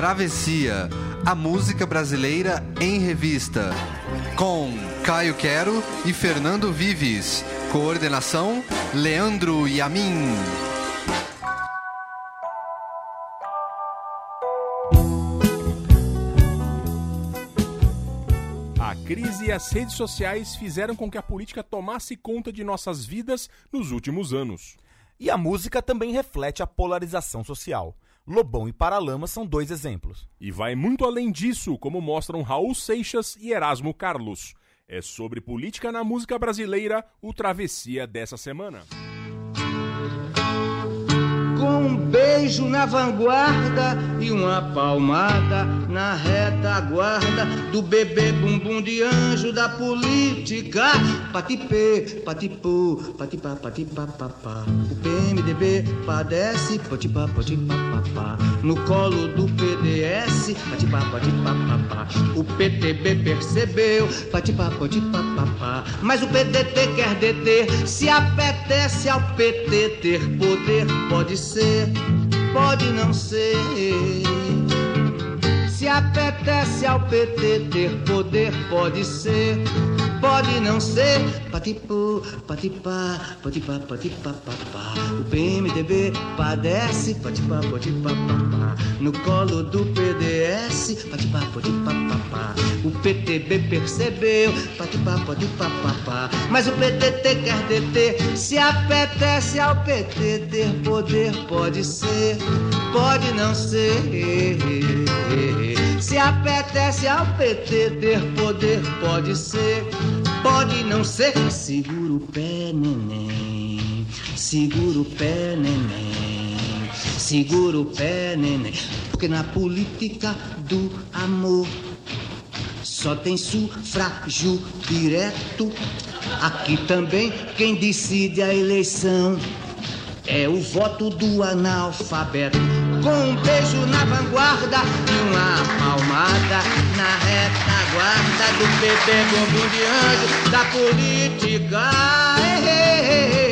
Travessia, a música brasileira em revista. Com Caio Quero e Fernando Vives. Coordenação: Leandro Yamin. A crise e as redes sociais fizeram com que a política tomasse conta de nossas vidas nos últimos anos. E a música também reflete a polarização social. Lobão e Paralama são dois exemplos. E vai muito além disso, como mostram Raul Seixas e Erasmo Carlos. É sobre política na música brasileira o Travessia dessa semana. Com um beijo na vanguarda e uma palmada na retaguarda do bebê bumbum de anjo da política. Patipê, patipu, patipá, patipá, papá. O PMDB padece, potipá, potipá, papá. No colo do PDS, patipá, patipá, papá. O PTB percebeu, patipá, potipá, papá. Mas o PDT quer deter, se apetece ao PT ter poder, pode ser ser, pode não ser. Se apetece ao PT ter poder, pode ser, pode não ser. Patipu, patipá, patipá, patipá, papá. O PMDB padece, patipá, patipá, papá. No colo do PDS, patipá, patipá, papá. O PTB percebeu, patipá, patipá, papá. Mas o PDT quer deter, se apetece ao PT ter poder, pode ser, pode não ser. Se apetece ao PT ter poder, pode ser, pode não ser. Segura o pé, neném. Segura o pé, neném. Segura o pé, neném. Porque na política do amor só tem sufrágio direto. Aqui também quem decide a eleição é o voto do analfabeto. Com um beijo na vanguarda e uma palmada na retaguarda do bebê bumbum de anjo da política. da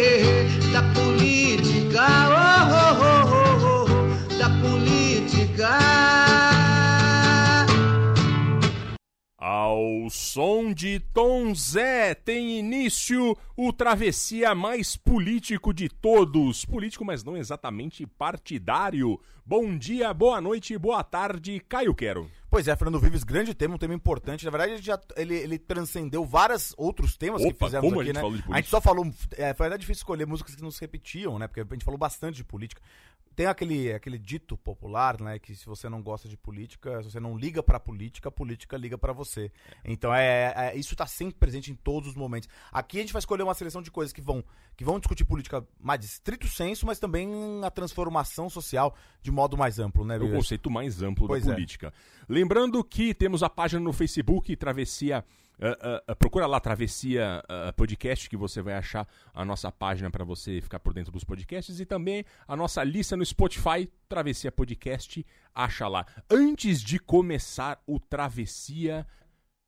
Ao som de Tom Zé tem início o travessia mais político de todos. Político, mas não exatamente partidário. Bom dia, boa noite, boa tarde, Caio Quero. Pois é, Fernando Vives, grande tema, um tema importante. Na verdade, ele, já, ele, ele transcendeu vários outros temas Opa, que fizemos a aqui, gente né? a gente só falou. É, foi até difícil escolher músicas que não se repetiam, né? Porque a gente falou bastante de política. Tem aquele, aquele dito popular, né? Que se você não gosta de política, se você não liga pra política, a política liga pra você. Então é, é- isso tá sempre presente em todos os momentos. Aqui a gente vai escolher uma seleção de coisas que vão, que vão discutir política mais de estrito senso, mas também a transformação social de modo mais amplo, né, É o conceito mais amplo Pois da é. política. Lembrando que temos a página no Facebook, Travessia. Ah, ah, procura lá Travessia ah, Podcast, que você vai achar a nossa página para você ficar por dentro dos podcasts e também a nossa lista no Spotify, Travessia Podcast, acha lá. Antes de começar o Travessia,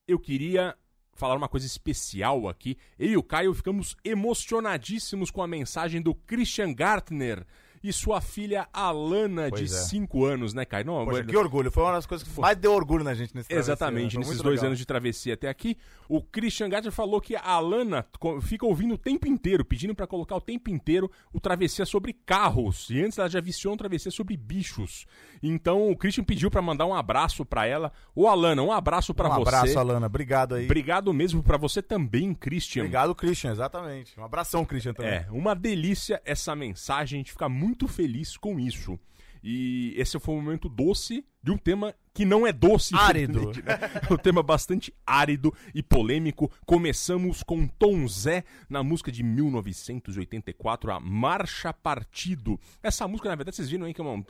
eu queria falar uma coisa especial aqui. Eu e o Caio ficamos emocionadíssimos com a mensagem do Christian Gartner e sua filha Alana, Pois de é. 5 anos, né, Caio? Não, Poxa, eu- que orgulho. Foi uma das coisas que mais deu orgulho na gente nesse Exatamente, né? Nesses dois legal. anos de travessia até aqui, o Christian Gartner falou que a Alana fica ouvindo o tempo inteiro, pedindo pra colocar o tempo inteiro o travessia sobre carros. E antes ela já viciou um travessia sobre bichos. Então o Christian pediu pra mandar um abraço pra ela. Ô Alana, um abraço pra Um você. abraço, Alana. Obrigado aí. Obrigado mesmo pra você também, Christian. Obrigado, Christian, exatamente. Um abração, Christian, também. É, uma delícia essa mensagem, a gente fica muito feliz com isso. E esse foi um momento doce de um tema que não é doce. Árido. né? É um tema bastante árido e polêmico. Começamos com Tom Zé na música de 1984, a Marcha Partido. Essa música, na verdade, vocês viram aí que é uma,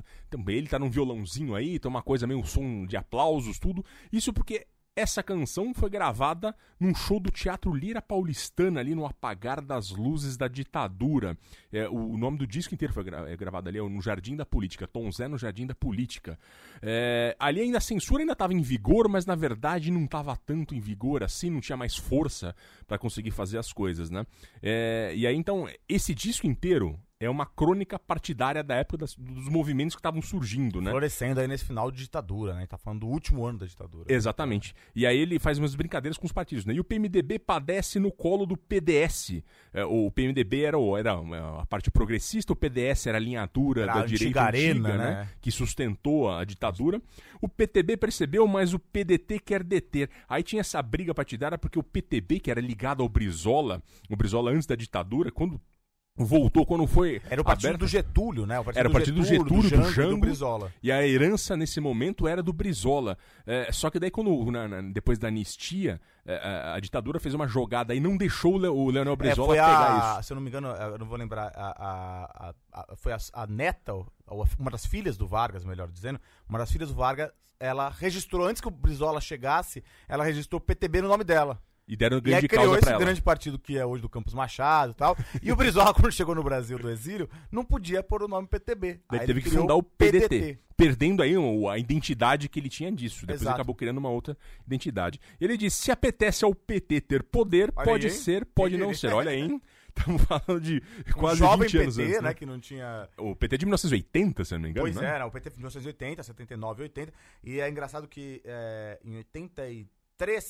ele tá num violãozinho aí, tem uma coisa meio um som de aplausos, tudo. Isso porque essa canção foi gravada num show do Teatro Lira Paulistana, ali no apagar das luzes da ditadura. É, o, o nome do disco inteiro foi gra- é gravado ali, é no Jardim da Política. Tom Zé no Jardim da Política. É, ali ainda a censura ainda estava em vigor, mas na verdade não estava tanto em vigor assim, não tinha mais força para conseguir fazer as coisas, né? É, e aí então, esse disco inteiro é uma crônica partidária da época das- dos movimentos que estavam surgindo, né? Florescendo aí nesse final de ditadura, né? Tá falando do último ano da ditadura. Exatamente. E aí ele faz umas brincadeiras com os partidos, né? E o PMDB padece no colo do PDS. É, o PMDB era, era a parte progressista, o PDS era a linha dura Era da a direita arena, antiga, né? Que sustentou a ditadura. O PTB percebeu, mas o PDT quer deter. Aí tinha essa briga partidária porque o PTB, que era ligado ao Brizola, o Brizola antes da ditadura, quando voltou, quando foi Era o partido aberto- do Getúlio, né? Era o partido do Getúlio, do Jango e Jango. do Brizola. E a herança nesse momento era do Brizola. É, só que daí, quando, na- na- depois da anistia, é, a, a ditadura fez uma jogada e não deixou o, Le- o Leonel É, Brizola foi pegar a, isso. se eu não me engano, eu não vou lembrar, a, foi a, neta, uma das filhas do Vargas, melhor dizendo, uma das filhas do Vargas, ela registrou, antes que o Brizola chegasse, ela registrou PTB no nome dela. E deram E aí grande criou causa esse pra ela. grande partido que é hoje do Campos Machado e tal. E o Brizola, quando chegou no Brasil do exílio, não podia pôr o nome PTB. Daí Aí teve ele que criou fundar o PDT, perdendo aí a identidade que ele tinha disso. Depois Exato. acabou criando uma outra identidade. Ele disse: se apetece ao PT ter poder, Olha pode aí, ser, pode não ser. Olha aí, hein? Estamos falando de quase um jovem 20 anos PT, antes, né, né? que não tinha... O PT de 1980, se eu não me engano, Pois né? é, né, o PT de 1980, 79 e 80. E é engraçado que é, em 83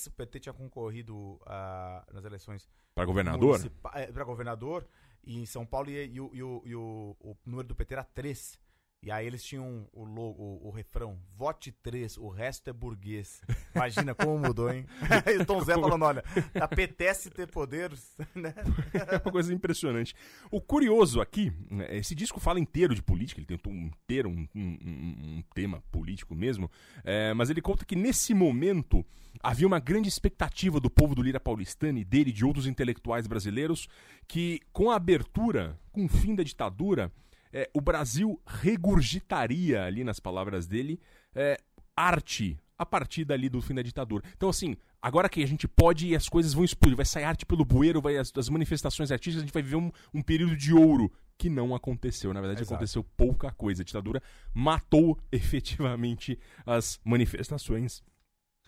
o PT tinha concorrido ah, nas eleições Pra governador. municipa- é, pra governador. E em São Paulo e, e o, e o- e o- o número do PT era 3. E aí eles tinham o, logo, o, o refrão, vote 3, o resto é burguês. Imagina como mudou, hein? e o Tom Zé falando, olha, apetece ter poder, né? É uma coisa impressionante. O curioso aqui, né, esse disco fala inteiro de política, ele tem um inteiro, um, um- um- um tema político mesmo, é, mas ele conta que nesse momento havia uma grande expectativa do povo do Lira Paulistano e dele e de outros intelectuais brasileiros que, com a abertura, com o fim da ditadura, é, o Brasil regurgitaria, ali nas palavras dele, é, arte a partir dali do fim da ditadura. Então, assim, agora que a gente pode e as coisas vão explodir, vai sair arte pelo bueiro, vai, as, as manifestações artísticas, a gente vai viver um, um período de ouro que não aconteceu. Na verdade, Exato. aconteceu pouca coisa. A ditadura matou efetivamente as manifestações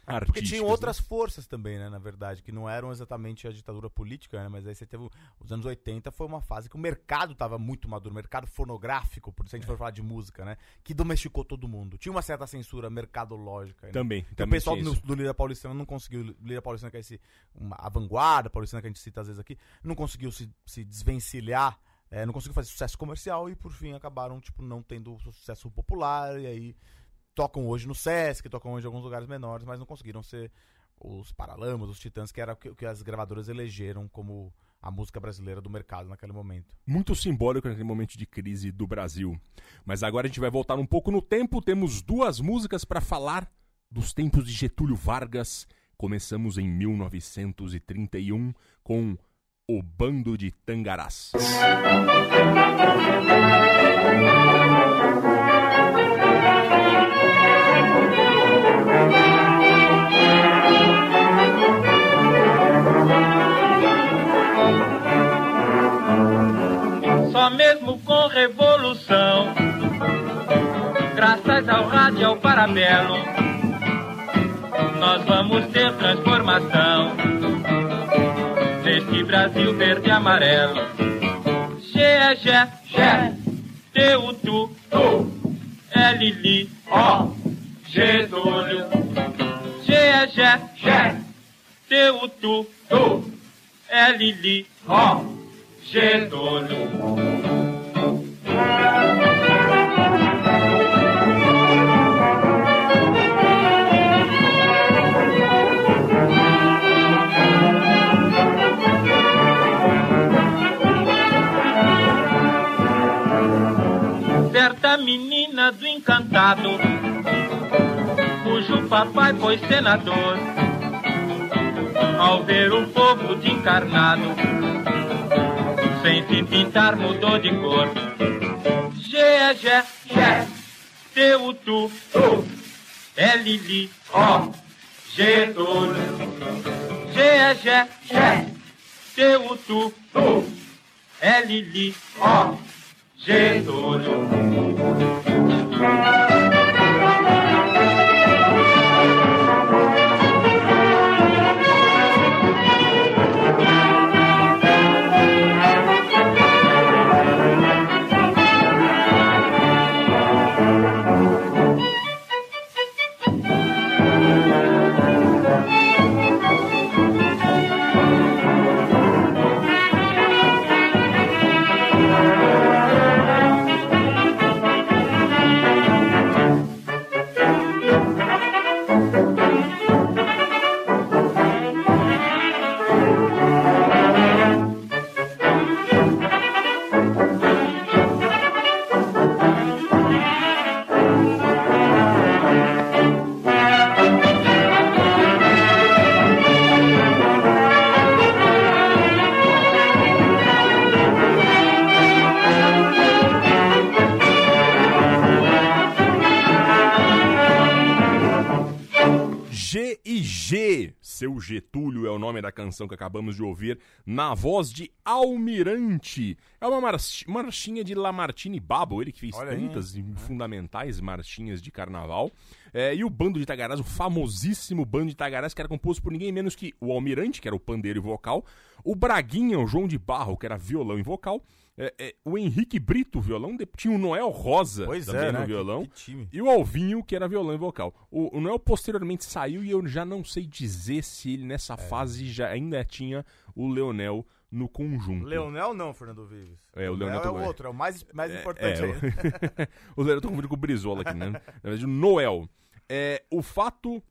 artísticas. Porque tinham né? outras forças também, né, na verdade, que não eram exatamente a ditadura política, né, mas aí você teve, os anos 80 foi uma fase que o mercado estava muito maduro, o mercado fonográfico, por se a gente for falar de música, né, que domesticou todo mundo. Tinha uma certa censura mercadológica. né? Também. Então, o também pessoal tinha do, isso. do Lira Paulistano não conseguiu, Lira Paulistano que é esse, uma, a vanguarda paulistana que a gente cita às vezes aqui, não conseguiu se, se desvencilhar, é, não conseguiu fazer sucesso comercial e por fim acabaram, tipo, não tendo sucesso popular e aí tocam hoje no Sesc, tocam hoje em alguns lugares menores, mas não conseguiram ser os Paralamas, os Titãs, que era o que, que as gravadoras elegeram como a música brasileira do mercado naquele momento. muito simbólico naquele momento de crise do Brasil. Mas agora a gente vai voltar um pouco no tempo. Temos duas músicas para falar dos tempos de Getúlio Vargas. Começamos em 1931 com O Bando de Tangarás. Só com revolução, graças ao rádio e ao parabelo, nós vamos ter transformação. Neste Brasil verde e amarelo. É Gé, Gé, T U Tu, Tu, L Li, O. G é Gé, Gé, T U Tu, Tu, L Li, O, Getúlio. Certa menina do encantado, cujo papai foi senador, ao ver o povo de encarnado, sem se pintar mudou de cor. É Gé, Gé, T U Tu, Tu, L Li, O, Getúlio. G é Gé, Gé, T U Tu, Tu, L Li, O, Getúlio. G, seu Getúlio é o nome da canção que acabamos de ouvir, na voz de Almirante. É uma march- marchinha de Lamartine Babo, ele que fez Olha aí, tantas e fundamentais marchinhas de carnaval. É, e o bando de Itagarás, o famosíssimo bando de Itagarás, que era composto por ninguém menos que o Almirante, que era o pandeiro e vocal, o Braguinha, o João de Barro, que era violão e vocal, é, é, o Henrique Brito, violão, de- tinha o Noel Rosa Pois também é, no né? violão. Que, que. E o Alvinho, que era violão e vocal. O, o Noel posteriormente saiu e eu já não sei dizer se ele É. nessa fase já ainda tinha o Leonel no conjunto. Leonel não, Fernando Vives. É, o Leonel é também. o outro, é o mais, mais É, importante é, ainda. o Leonel tá confundindo com o Brizola aqui, né? Na verdade, o Noel. É, o fato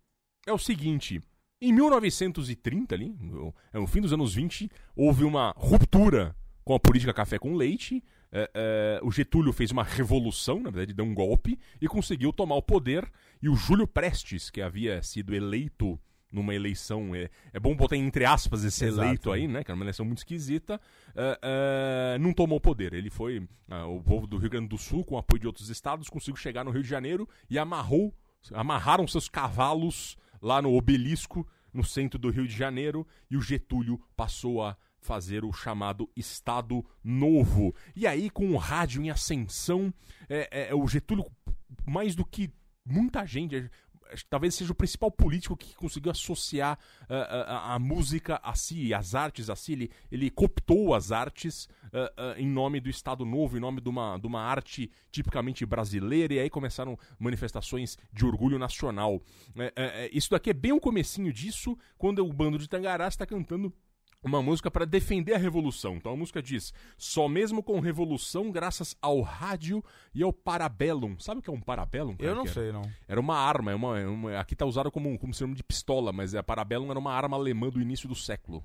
é o seguinte. Em 1930, ali, no, é, no fim dos anos 20, houve uma ruptura com a política café com leite. É, é, o Getúlio fez uma revolução, na verdade, deu um golpe e conseguiu tomar o poder. E o Júlio Prestes, que havia sido eleito numa eleição, é, é bom botar entre aspas esse Exato. eleito aí, né? Que era uma eleição muito esquisita, é, é, não tomou o poder. Ele foi, ah, o povo do Rio Grande do Sul, com apoio de outros estados, conseguiu chegar no Rio de Janeiro e amarrou, amarraram seus cavalos lá no obelisco, no centro do Rio de Janeiro, e o Getúlio passou a fazer o chamado Estado Novo. E aí, com o rádio em ascensão, é, é, o Getúlio, mais do que muita gente, é, talvez seja o principal político que conseguiu associar ah, a, a música a si, as artes a si. Ele, ele cooptou as artes ah, ah, em nome do Estado Novo, em nome de uma, de uma arte tipicamente brasileira, e aí começaram manifestações de orgulho nacional. É, é, é, isso daqui é bem o comecinho disso, quando o bando de Tangará está cantando uma música para defender a revolução. Então a música diz: só mesmo com revolução, graças ao rádio e ao parabellum. Sabe o que é um parabellum? Eu não Cara? sei, não. Era uma arma, é uma, é uma- aqui tá usado como, como se chama de pistola, mas a parabellum era uma arma alemã do início do século.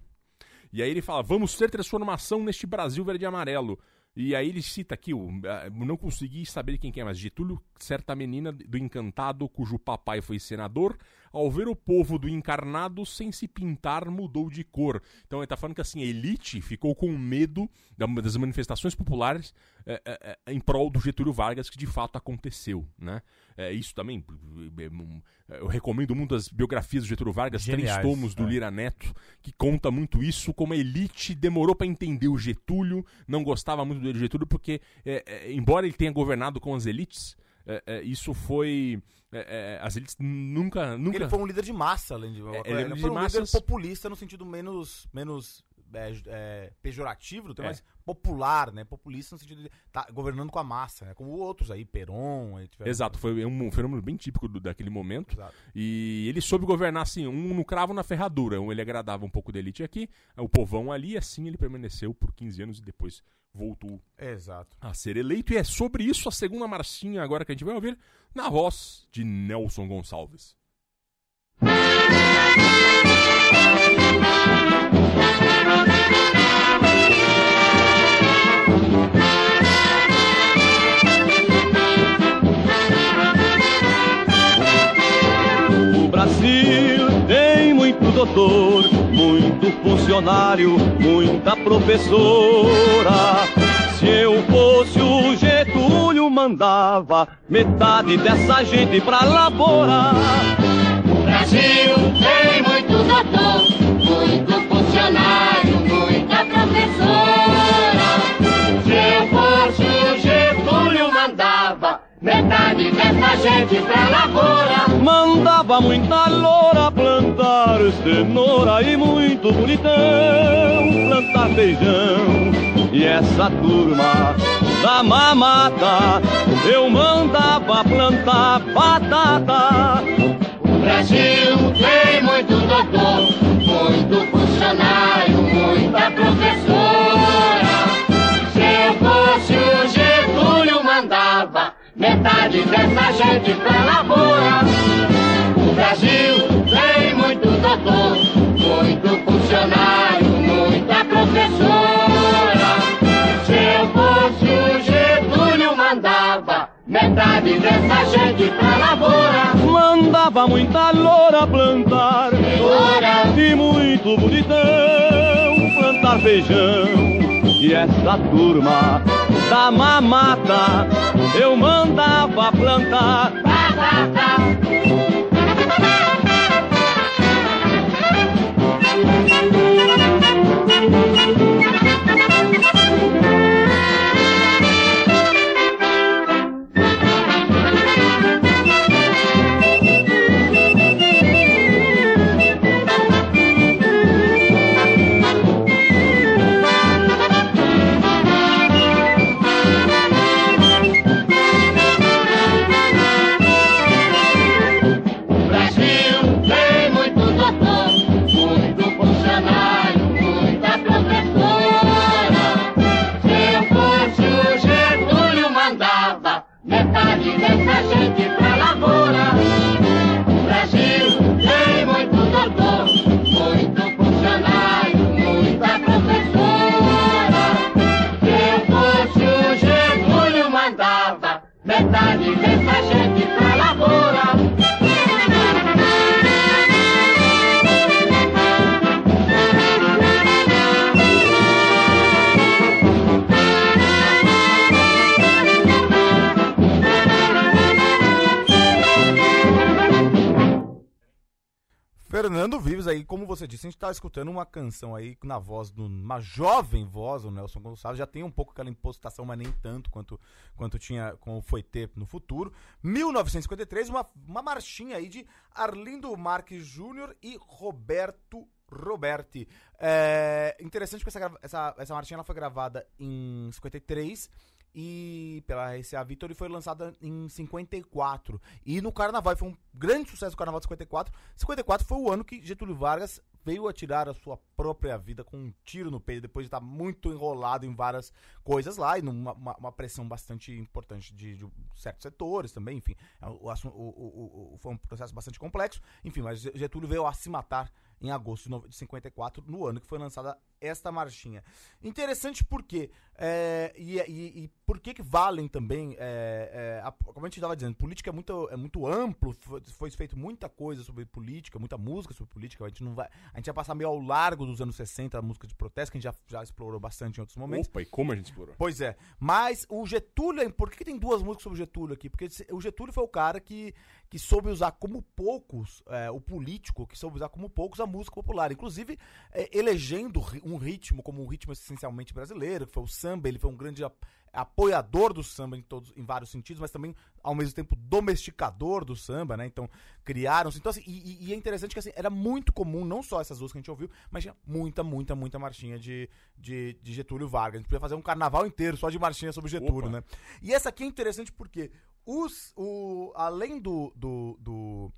E aí ele fala: vamos ter transformação neste Brasil verde e amarelo. E aí ele cita aqui, o, não consegui saber quem que é, mas Getúlio, certa menina do encantado, cujo papai foi senador, ao ver o povo do encarnado sem se pintar, mudou de cor. Então ele tá falando que assim, a elite ficou com medo da- das manifestações populares é, é, é, em prol do Getúlio Vargas, que de fato aconteceu, né? É, isso também, é, eu recomendo muito as biografias do Getúlio Vargas, Geniais, três tomos do é. Lira Neto, que conta muito isso, como a elite demorou para entender o Getúlio, não gostava muito do Getúlio, porque, embora ele tenha governado com as elites, é, é, isso foi. é, é, as elites nunca. nunca Ele foi um líder de massa, além de. É, ele, ele foi líder um de líder massas. populista no sentido menos. menos é, é, pejorativo, É. mas popular, né? Populista no sentido de tá governando com a massa, né? Como outros aí, Peron, aí tiveram- Exato, foi um fenômeno bem típico do- daquele momento. Exato. E ele soube governar assim, um no cravo na ferradura. Um ele agradava um pouco da elite aqui, o povão ali, e assim ele permaneceu por 15 anos e depois voltou Exato. a ser eleito. E é sobre isso a segunda marchinha agora que a gente vai ouvir, na voz de Nelson Gonçalves. O doutor, muito funcionário, muita professora. Se eu fosse o Getúlio, mandava metade dessa gente pra laborar. Brasil tem muito doutor, muito funcionário, muita professora. Metade dessa gente pra lavoura. Mandava muita loura plantar cenoura e muito bonitão plantar feijão. E essa turma da mamata eu mandava plantar batata. O Brasil tem muito doutor, muito funcionário, muita professora. Metade dessa gente pra lavoura. O Brasil tem muito doutor, muito funcionário, muita professora. Se eu fosse o Getúlio, mandava metade dessa gente pra lavoura. Mandava muita loura plantar Cenoura. e muito bonitão plantar feijão. E essa turma da mamata eu mandava plantar. Batata. Fernando Vives aí, como você disse, a gente tá escutando uma canção aí na voz de uma jovem voz, o Nelson Gonçalves, já tem um pouco aquela impostação, mas nem tanto quanto, quanto tinha, como foi ter no futuro. 1953, uma, uma marchinha aí de Arlindo Marques Júnior e Roberto Roberti. É interessante que essa, essa, essa marchinha ela foi gravada em 53 e pela RCA Victor e foi lançada em 54. E no Carnaval, foi um grande sucesso o Carnaval de 54. 54 foi o ano que Getúlio Vargas veio a tirar a sua própria vida com um tiro no peito, depois de estar muito enrolado em várias coisas lá, e numa uma, uma pressão bastante importante de, de certos setores também, enfim. É, O, o- o- o- foi um processo bastante complexo, enfim, mas Getúlio veio a se matar em agosto de no- de 54, no ano que foi lançada esta marchinha. Interessante porque, é, e, e, e por que valem também, é, é, a- como a gente estava dizendo, política é muito, é muito amplo, foi, foi feito muita coisa sobre política, muita música sobre política, a gente não vai, a gente vai passar meio ao largo dos anos 60, a música de protesto, que a gente já, já explorou bastante em outros momentos. Opa, e como a gente explorou? Pois é. Mas o Getúlio, por que que tem duas músicas sobre o Getúlio aqui? Porque o Getúlio foi o cara que, que soube usar como poucos, é, o político, que soube usar como poucos a música popular. Inclusive, é, elegendo um ritmo como um ritmo essencialmente brasileiro, que foi o samba. Ele foi um grande ap- apoiador do samba em, todos, em vários sentidos, mas também, ao mesmo tempo, domesticador do samba, né? Então, criaram-se. Então, assim, e, e- e é interessante que assim, era muito comum, não só essas duas que a gente ouviu, mas tinha muita, muita, muita marchinha de, de, de Getúlio Vargas. A gente podia fazer um carnaval inteiro só de marchinha sobre Getúlio, Opa. né? E essa aqui é interessante porque os, o, além do. do, do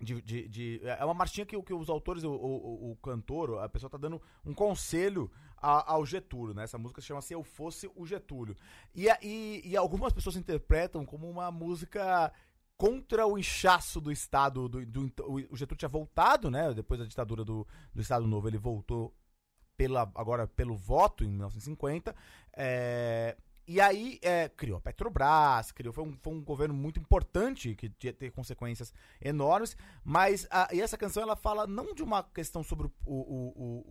de, de- de- é uma marchinha que, que os autores, o, o, o cantor, a pessoa tá dando um conselho a- ao Getúlio, né? Essa música se chama Se Eu Fosse o Getúlio. E, e, e algumas pessoas interpretam como uma música contra o inchaço do Estado. Do, do- o Getúlio tinha voltado, né? Depois da ditadura do, do Estado Novo, ele voltou pela, agora pelo voto em 1950. é, e aí é, criou a Petrobras, criou, foi, um, foi um governo muito importante que ia ter consequências enormes. Mas a- e essa canção ela fala não de uma questão sobre o, o, o-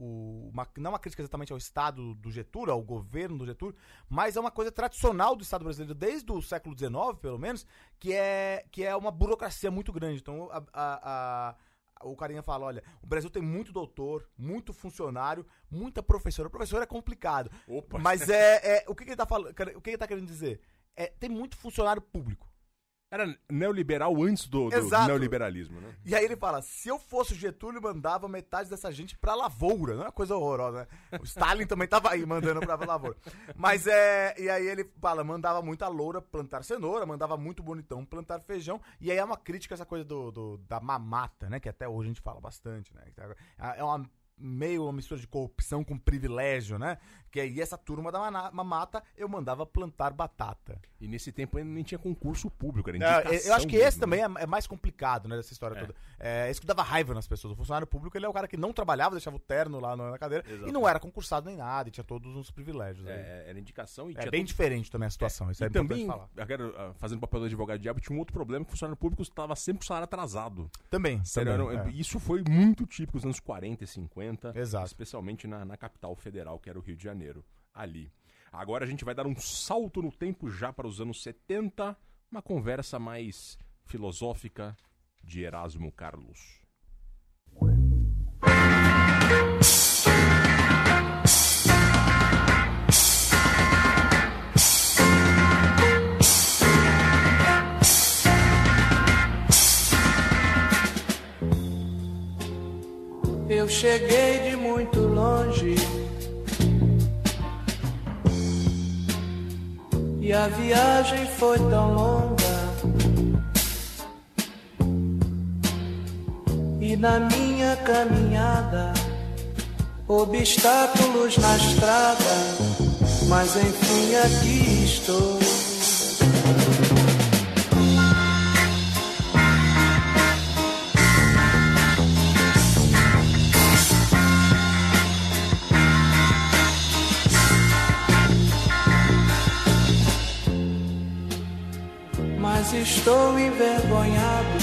o- uma, não uma crítica exatamente ao Estado do Getúlio, ao governo do Getúlio, mas é uma coisa tradicional do Estado brasileiro desde o século XIX, pelo menos, que é, que é uma burocracia muito grande. Então a- a- a- o carinha fala, olha, o Brasil tem muito doutor, muito funcionário, muita professora. Professor é complicado. Opa. Mas é, é- o que, que ele tá falando? O que ele tá querendo dizer? É, tem muito funcionário público. Era neoliberal antes do, do Exato. neoliberalismo, né? E aí ele fala: se eu fosse o Getúlio, mandava metade dessa gente pra lavoura. Não é uma coisa horrorosa, né? O Stalin também tava aí mandando pra lavoura. Mas é. E aí ele fala: mandava muita loura plantar cenoura, mandava muito bonitão plantar feijão. E aí é uma crítica essa coisa do, do- da mamata, né? Que até hoje a gente fala bastante, né? É uma meio uma mistura de corrupção com privilégio, né? Que aí essa turma da mamata eu mandava plantar batata. E nesse tempo ainda nem tinha concurso público, era É, eu acho que esse né? também é, é mais complicado, né, dessa história É. toda. É, isso que dava raiva nas pessoas. O funcionário público, ele é o cara que não trabalhava, deixava o terno lá na cadeira Exato. e não era concursado nem nada, e tinha todos os privilégios. aí. É, era indicação e É, bem todo- diferente também a situação, isso é e também, falar. agora, ah, fazendo papel do advogado diabo, tinha um outro problema que o funcionário público estava sempre com o salário atrasado. Também, Sério, também, é. Isso foi muito típico nos anos 40 e 50, Exato. especialmente na, na capital federal, que era o Rio de Janeiro, ali. Agora a gente vai dar um salto no tempo já para os anos 70, uma conversa mais filosófica de Erasmo Carlos. Cheguei de muito longe e a viagem foi tão longa. E na minha caminhada, obstáculos na estrada, mas enfim aqui estou. Mas estou envergonhado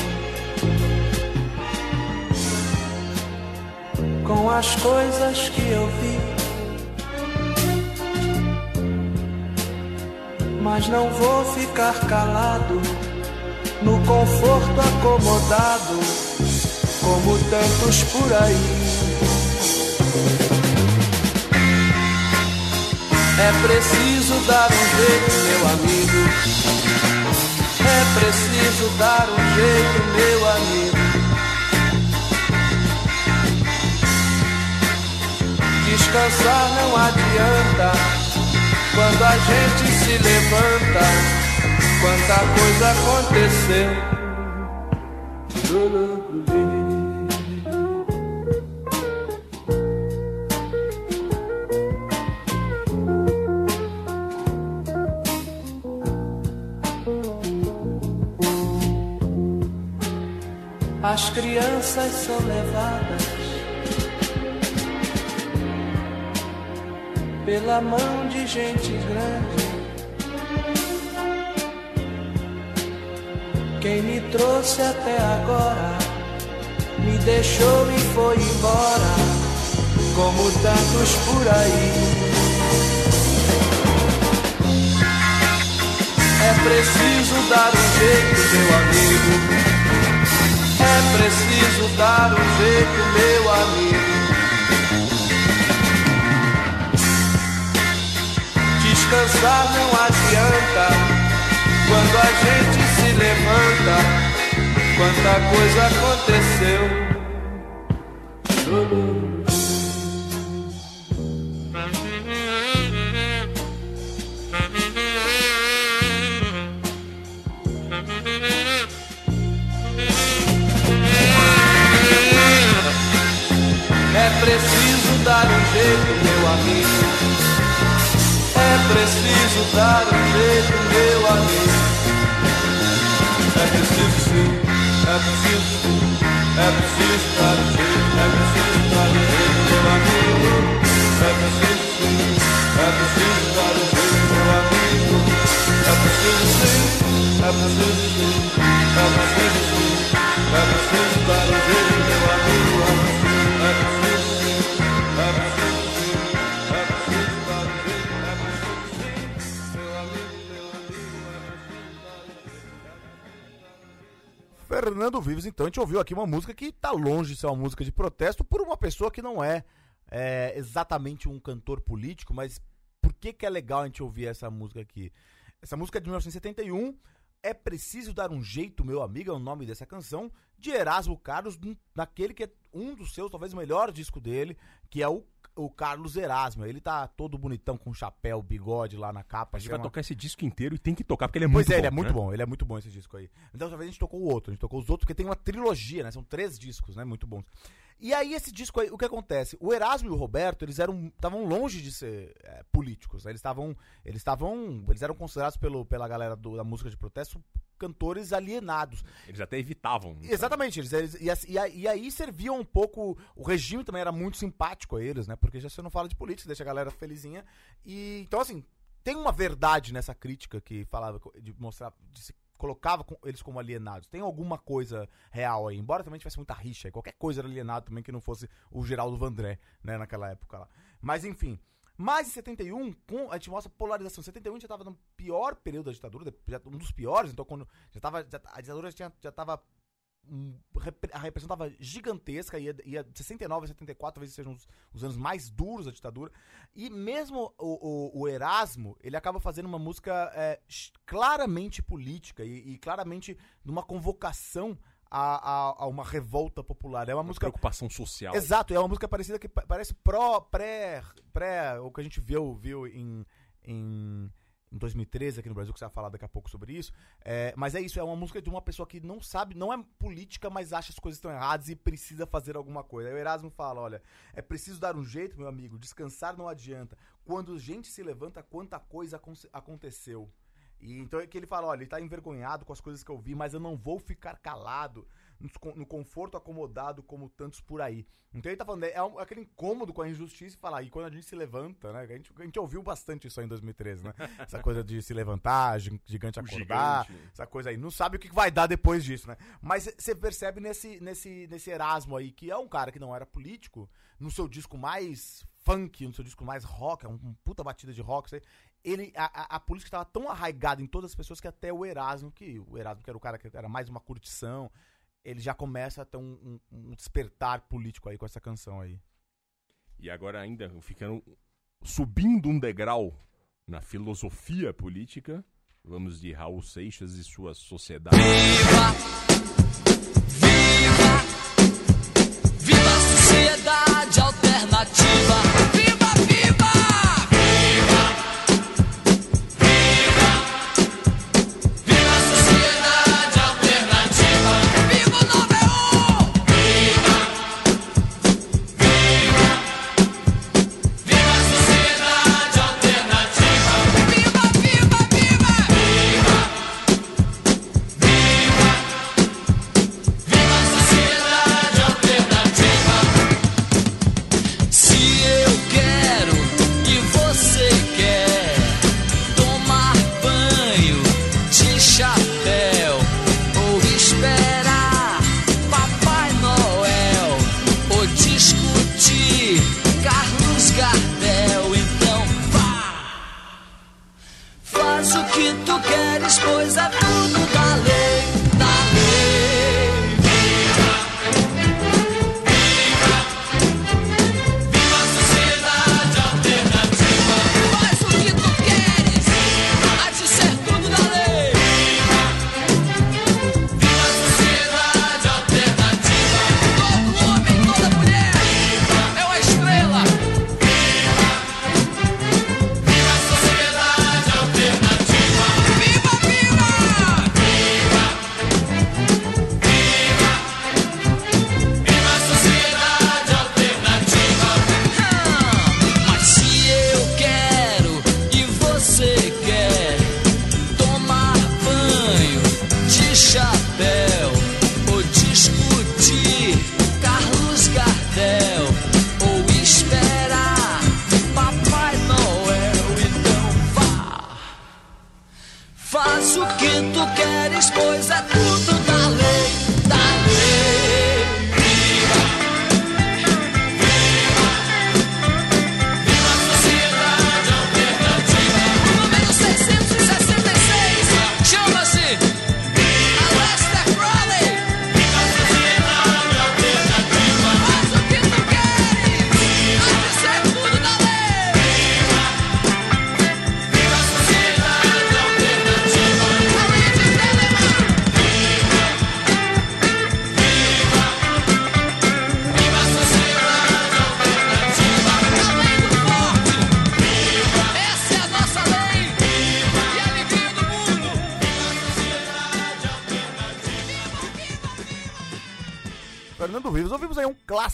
com as coisas que eu vi. Mas não vou ficar calado no conforto acomodado, como tantos por aí. É preciso dar um jeito, meu amigo. É preciso dar um jeito, meu amigo. Descansar não adianta quando a gente se levanta. Quanta coisa aconteceu. As crianças são levadas pela mão de gente grande. Quem me trouxe até agora me deixou e foi embora, como tantos por aí. É preciso dar um jeito, meu amigo. É preciso dar um jeito, meu amigo. Descansar não adianta quando a gente se levanta. Quanta coisa aconteceu. Dar um jeito, meu amigo. É preciso sim, é preciso sim, é preciso dar um jeito, é preciso dar um jeito, meu amigo. É preciso sim, é preciso dar um jeito, meu amigo. É preciso sim, é preciso sim, é preciso sim, é preciso dar um jeito, Fernando Vives, então, a gente ouviu aqui uma música que tá longe de ser uma música de protesto por uma pessoa que não é, é, exatamente um cantor político, mas por que que é legal a gente ouvir essa música aqui? Essa música é de 1971, É Preciso Dar Um Jeito, Meu Amigo, é o nome dessa canção, de Erasmo Carlos, naquele que é um dos seus, talvez o melhor disco dele, que é o, o Carlos Erasmo. Ele tá todo bonitão com chapéu, bigode lá na capa. A gente que é vai uma- tocar esse disco inteiro e tem que tocar, porque ele é Pois muito é, bom. ele é muito né? bom, ele é muito bom esse disco aí. Então, talvez a gente tocou o outro, a gente tocou os outros, porque tem uma trilogia, né? São três discos, né? Muito bons. E aí, esse disco aí, o que acontece? O Erasmo e o Roberto, eles eram estavam longe de ser é, políticos, né? Eles estavam. Eles estavam. Eles eram considerados pelo, pela galera do- da música de protesto cantores alienados. Eles até evitavam. né? Exatamente, eles, eles- e, e aí- e aí serviam um pouco. O regime também era muito simpático a eles, né? Porque já você não fala de política, deixa a galera felizinha. E então, assim, tem uma verdade nessa crítica que falava de mostrar. De se colocava eles como alienados. Tem alguma coisa real aí, embora também tivesse muita rixa, qualquer coisa era alienado também que não fosse o Geraldo Vandré, né, naquela época lá. Mas enfim. Mas em 71, com, a gente mostra polarização. Em 71 a gente já tava no pior período da ditadura, um dos piores, então quando já tava, já- a ditadura já, já tava a repressão tava gigantesca, ia, ia de 69 a 74, talvez sejam os, os anos mais duros da ditadura. E mesmo o, o- o Erasmo, ele acaba fazendo uma música é, claramente política e, e claramente numa convocação a, a- a uma revolta popular. É uma Uma música preocupação social. Exato, é uma música parecida que pa- parece pró, pré, pré, o que a gente viu, viu em, em 2013 aqui no Brasil, que você vai falar daqui a pouco sobre isso. É, mas é isso, é uma música de uma pessoa que não sabe, não é política, mas acha as coisas estão erradas e precisa fazer alguma coisa. Aí o Erasmo fala, olha, é preciso dar um jeito, meu amigo, descansar não adianta. Quando gente se levanta, quanta coisa acon- aconteceu. E então é que ele fala, olha, ele tá envergonhado com as coisas que eu vi, mas eu não vou ficar calado no, con- no conforto acomodado como tantos por aí. Então ele tá falando, é um- aquele incômodo com a injustiça e falar, e quando a gente se levanta, né? A gente, a gente ouviu bastante isso aí em 2013, né? Essa coisa de se levantar, gi- gigante acordar, gigante. essa coisa aí. Não sabe o que vai dar depois disso, né? Mas você percebe nesse, nesse, nesse Erasmo aí, que é um cara que não era político, no seu disco mais funk, no seu disco mais rock, é um, puta batida de rock, sei, ele, a, a, a política estava tão arraigada em todas as pessoas que até o Erasmo, que o Erasmo que era o cara que era mais uma curtição, ele já começa a ter um, um- um despertar político aí com essa canção aí. E agora ainda ficando subindo um degrau na filosofia política, vamos de Raul Seixas e sua sociedade. Viva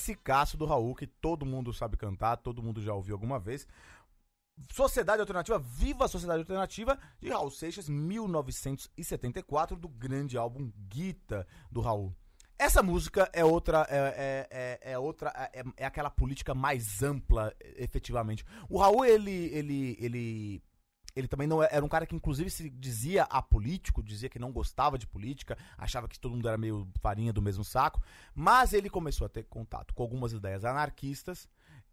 classicaço do Raul que todo mundo sabe cantar, todo mundo já ouviu alguma vez. Sociedade Alternativa, Viva a Sociedade Alternativa, de Raul Seixas, 1974, do grande álbum Guita, do Raul. Essa música é outra, é, é, é, é outra, é, é aquela política mais ampla, efetivamente. O Raul, ele, ele, ele, ele também não é- era um cara que, inclusive, se dizia apolítico, dizia que não gostava de política, achava que todo mundo era meio farinha do mesmo saco, mas ele começou a ter contato com algumas ideias anarquistas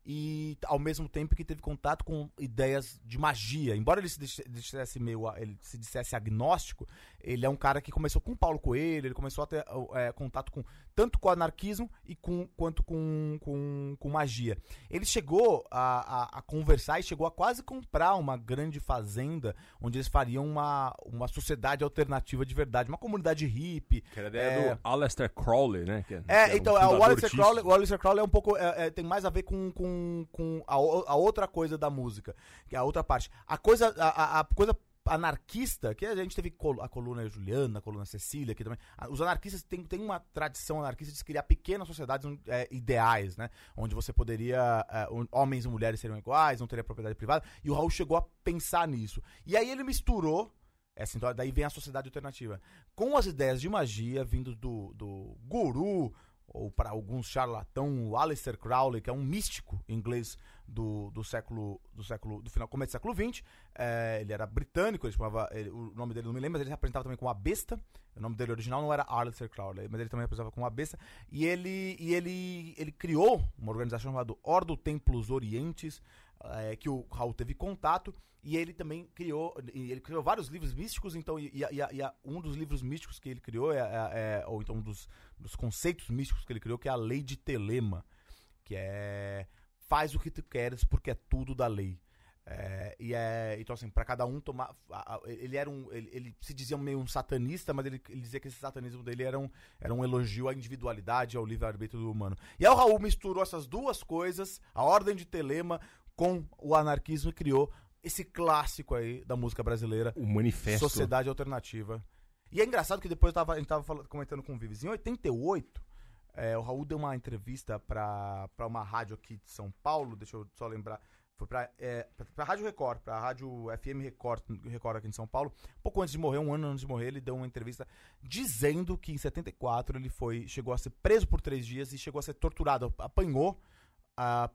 e ao mesmo tempo que teve contato com ideias de magia. Embora ele se disse- dissesse meio, ele se dissesse agnóstico, ele é um cara que começou com Paulo Coelho, ele começou a ter é, contato com tanto com anarquismo e com, quanto com, com, com magia. Ele chegou a, a, a conversar e chegou a quase comprar uma grande fazenda onde eles fariam uma, uma sociedade alternativa de verdade, uma comunidade hippie. Que era É. do Aleister Crowley, né? Que É, era então, o é, o Aleister. Crowley, o Aleister Crowley é um pouco. é, é, tem mais a ver com, com, com a, o- a outra coisa da música, que é a outra parte. A coisa, a, a- a coisa anarquista, que a gente teve a coluna Juliana, a coluna Cecília aqui também. a- Os anarquistas têm, têm uma tradição anarquista de criar pequenas sociedades é, ideais, né? Onde você poderia. é, homens e mulheres seriam iguais, não teria propriedade privada. E o Raul chegou a pensar nisso. E aí ele misturou Essa, então, daí vem a sociedade alternativa. Com as ideias de magia vindo do, do guru, ou para alguns charlatão, o Aleister Crowley, que é um místico inglês do, do século do século do final começo do século XX. É, ele era britânico, ele chamava ele- o nome dele não me lembro, mas ele se apresentava também como a besta. O nome dele original não era Aleister Crowley, mas ele também apresentava como a besta. E ele e ele ele criou uma organização chamada Ordo Templos Orientes, é, que o Raul teve contato e ele também criou ele criou vários livros místicos então e, e- e- e um dos livros místicos que ele criou é, é- é- ou então um dos, dos conceitos místicos que ele criou que é a lei de Telema que é faz o que tu queres porque é tudo da lei. É, e é então assim para cada um tomar ele era um ele, ele se dizia meio um satanista mas ele, ele dizia que esse satanismo dele era um, era um elogio à individualidade ao livre arbítrio do humano. E aí o Raul misturou essas duas coisas a ordem de Telema com o anarquismo e criou esse clássico aí da música brasileira O manifesto. Sociedade Alternativa. E é engraçado que depois eu tava, a gente tava falando- comentando com o Vives. Em 88, é, o Raul deu uma entrevista pra, pra uma rádio aqui de São Paulo, deixa eu só lembrar. Foi pra, é, pra, pra Rádio Record, pra Rádio FM Record, Record aqui em São Paulo. Pouco antes de morrer, um ano antes de morrer, ele deu uma entrevista dizendo que em 74 ele foi, chegou a ser preso por três dias e chegou a ser torturado. Apanhou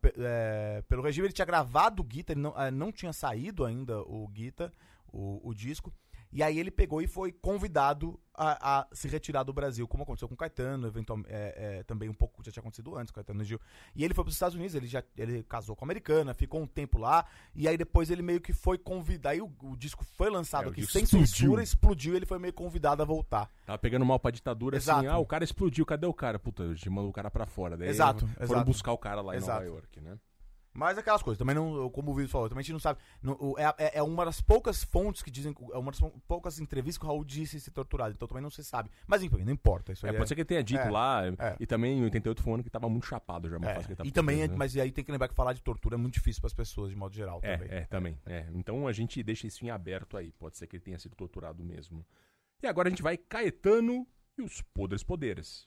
pe- é, pelo regime. Ele tinha gravado o Guita, ele não, ah, não tinha saído ainda o Guita, o, o disco. E aí ele pegou e foi convidado a, a se retirar do Brasil, como aconteceu com o Caetano, eventualmente, é, é, também um pouco já tinha acontecido antes, Caetano Gil. E ele foi para os Estados Unidos, ele já ele casou com a americana, ficou um tempo lá, e aí depois ele meio que foi convidado, aí o, o disco foi lançado É, aqui sem explodiu. censura, explodiu, e ele foi meio convidado a voltar. Tava pegando mal pra ditadura, assim, Exato. ah, o cara explodiu, cadê o cara? Puta, a gente mandou o cara pra fora. Daí Exato, foram exato. buscar o cara lá em Exato. Nova York, né? Mas aquelas coisas, também não, como o Vitor falou, também a gente não sabe. não- é, é- é uma das poucas fontes que dizem, é uma das pou- poucas entrevistas que o Raul disse ser torturado, então também não se sabe. Mas enfim, não importa. Isso É, aí pode ser que ele tenha dito é, lá, é. e também em 88 foi um ano que tava muito chapado já, É, e também, preso, né? mas aí tem que lembrar que falar de tortura é muito difícil para as pessoas, de modo geral. É, também. é, também. É. Então a gente deixa isso em aberto aí. Pode ser que ele tenha sido torturado mesmo. E agora a gente vai Caetano e os Podres Poderes.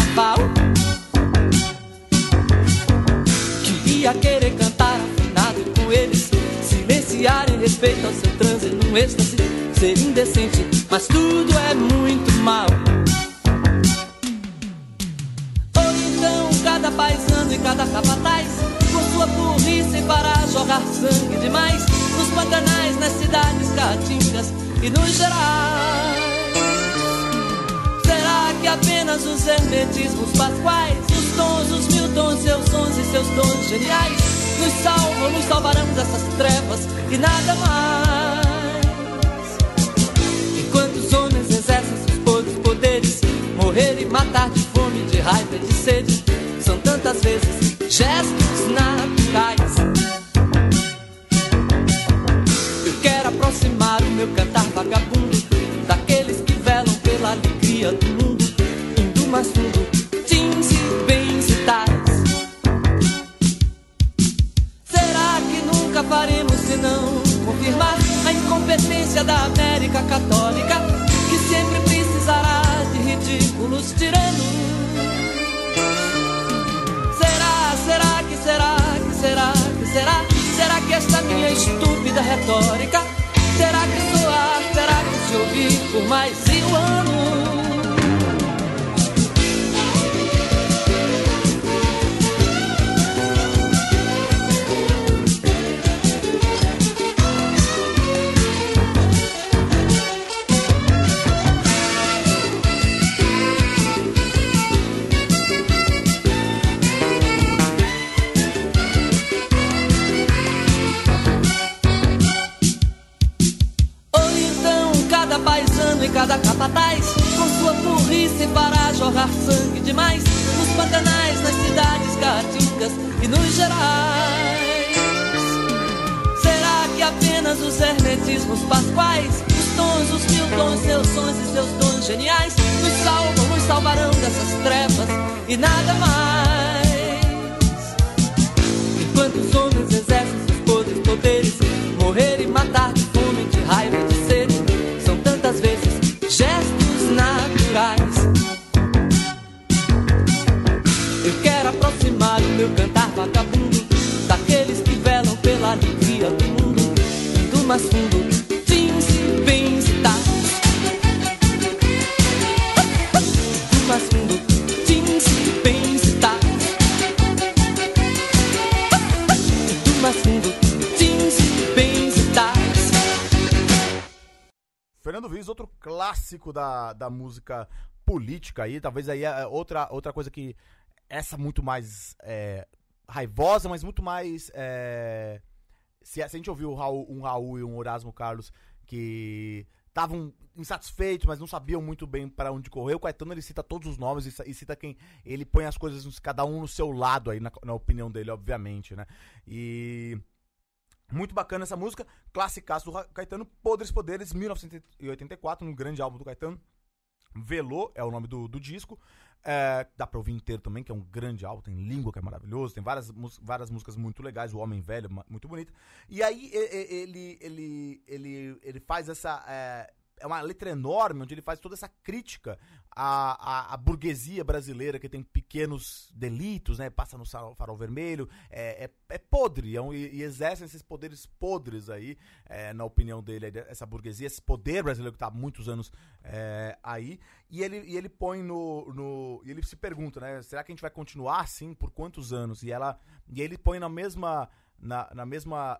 Queria querer cantar afinado com eles, silenciar em respeito ao seu transe num êxtase, ser indecente, mas tudo é muito mal. Ou então cada paisano e cada capataz Com sua burrice para jorrar sangue demais Nos pantanais, nas cidades caatingas e nos gerais que apenas os hermetismos pasquais Os tons, os mil tons, seus sons e seus tons geniais Nos salvam, nos salvarão dessas trevas e nada mais. Enquanto os homens exercem seus podres poderes? Morrer e matar de fome, de raiva e de sede São tantas vezes gestos naturais. Eu quero aproximar o meu cantar vagabundo Daqueles que velam pela alegria do mundo mas tudo jeans e bens. Será que nunca faremos senão confirmar a incompetência da América Católica, que sempre precisará de ridículos tiranos? Será, será que será que será que será? Será que esta minha estúpida retórica Será que soar, Será que se ouvir por mais um ano? Geniais Nos salvam, nos salvarão dessas trevas e nada mais. Enquanto os homens exercem seus podres poderes Morrer e matar de fome, de raiva e de sede São tantas vezes gestos naturais. Eu quero aproximar o meu cantar vagabundo Daqueles que velam pela alegria do mundo Do mais fundo, clássico da, da música política aí, talvez aí é outra, outra coisa que essa muito mais é, raivosa, mas muito mais é, se, a- gente ouviu o Raul- um Raul e um Erasmo Carlos que estavam insatisfeitos, mas não sabiam muito bem para onde correr, o Caetano ele cita todos os nomes e, ci- cita quem ele põe as coisas cada um no seu lado aí na, na opinião dele, obviamente, né? E muito bacana essa música, classicaço do Caetano, Podres Poderes, 1984, no grande álbum do Caetano. Velô é o nome do, do disco. É, dá pra ouvir inteiro também, que é um grande álbum. Tem língua que é maravilhoso, tem várias, várias músicas muito legais. O Homem Velho, muito bonito. E aí ele, ele, ele, ele faz essa. É, é uma letra enorme, onde ele faz toda essa crítica à, à, à burguesia brasileira que tem pequenos delitos, né? Passa no farol vermelho, é, é, é podre, é um- e, e exercem esses poderes podres aí, é, na opinião dele, essa burguesia, esse poder brasileiro que tá há muitos anos é, aí, e ele, e ele põe no, no. Ele se pergunta, né? Será que a gente vai continuar assim por quantos anos? E ela. E ele põe na mesma. Na, na mesma.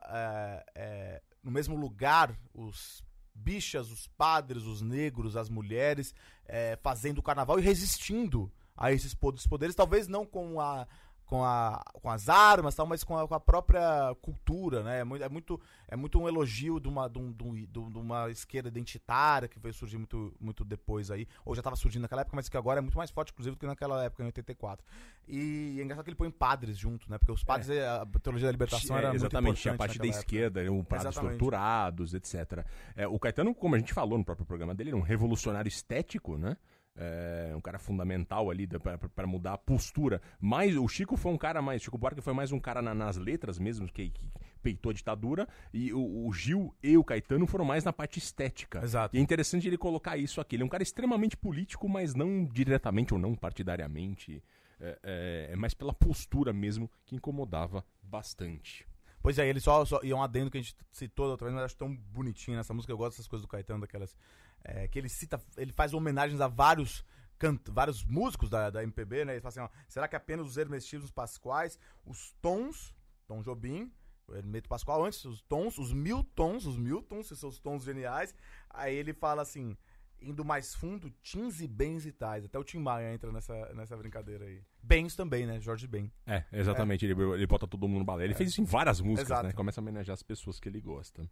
é, no mesmo lugar os bichas, os padres, os negros, as mulheres, é, fazendo o carnaval e resistindo a esses poderes talvez não com a com, a, com as armas, tal, mas com a, com a própria cultura, né? É muito, é muito, é muito um elogio de uma, de, um- de um- de uma esquerda identitária que veio surgir muito, muito depois aí, ou já estava surgindo naquela época, mas que agora é muito mais forte, inclusive, do que naquela época, em 84. E é engraçado que ele põe padres junto, né? Porque os padres, a teologia da libertação era É, exatamente, muito tinha a parte da época. esquerda, eram padres Exatamente. torturados, etc. É, o Caetano, como a gente falou no próprio programa dele, era um revolucionário estético, né? É, um cara fundamental ali pra mudar a postura. Mas o Chico foi um cara mais. Chico Buarque foi mais um cara na- nas letras mesmo, que, que peitou a ditadura. E o, o Gil e o Caetano foram mais na parte estética. Exato. E é interessante ele colocar isso aqui. Ele é um cara extremamente político, mas não diretamente ou não partidariamente. É, é, é mais pela postura mesmo que incomodava bastante. Pois é, ele só, só. E é um adendo que a gente citou da outra vez, mas acho tão bonitinho nessa música. Eu gosto dessas coisas do Caetano, daquelas. É, que ele cita. Ele faz homenagens a vários. Canto, vários músicos da, da MPB, né? Ele fala assim, ó, será que apenas os Hermestivos Pascoais, os tons, Tom Jobim, o Hermeto Pascoal, antes, os tons, os mil tons, os mil tons, seus tons geniais. Aí ele fala assim, indo mais fundo, tins e bens e tais. Até o Tim Maia entra nessa, nessa brincadeira aí. Bens também, né? Jorge Ben. É, exatamente. Ele, ele bota todo mundo no balé. Ele fez isso em várias músicas, Exato. né? Começa a homenagear as pessoas que ele gosta.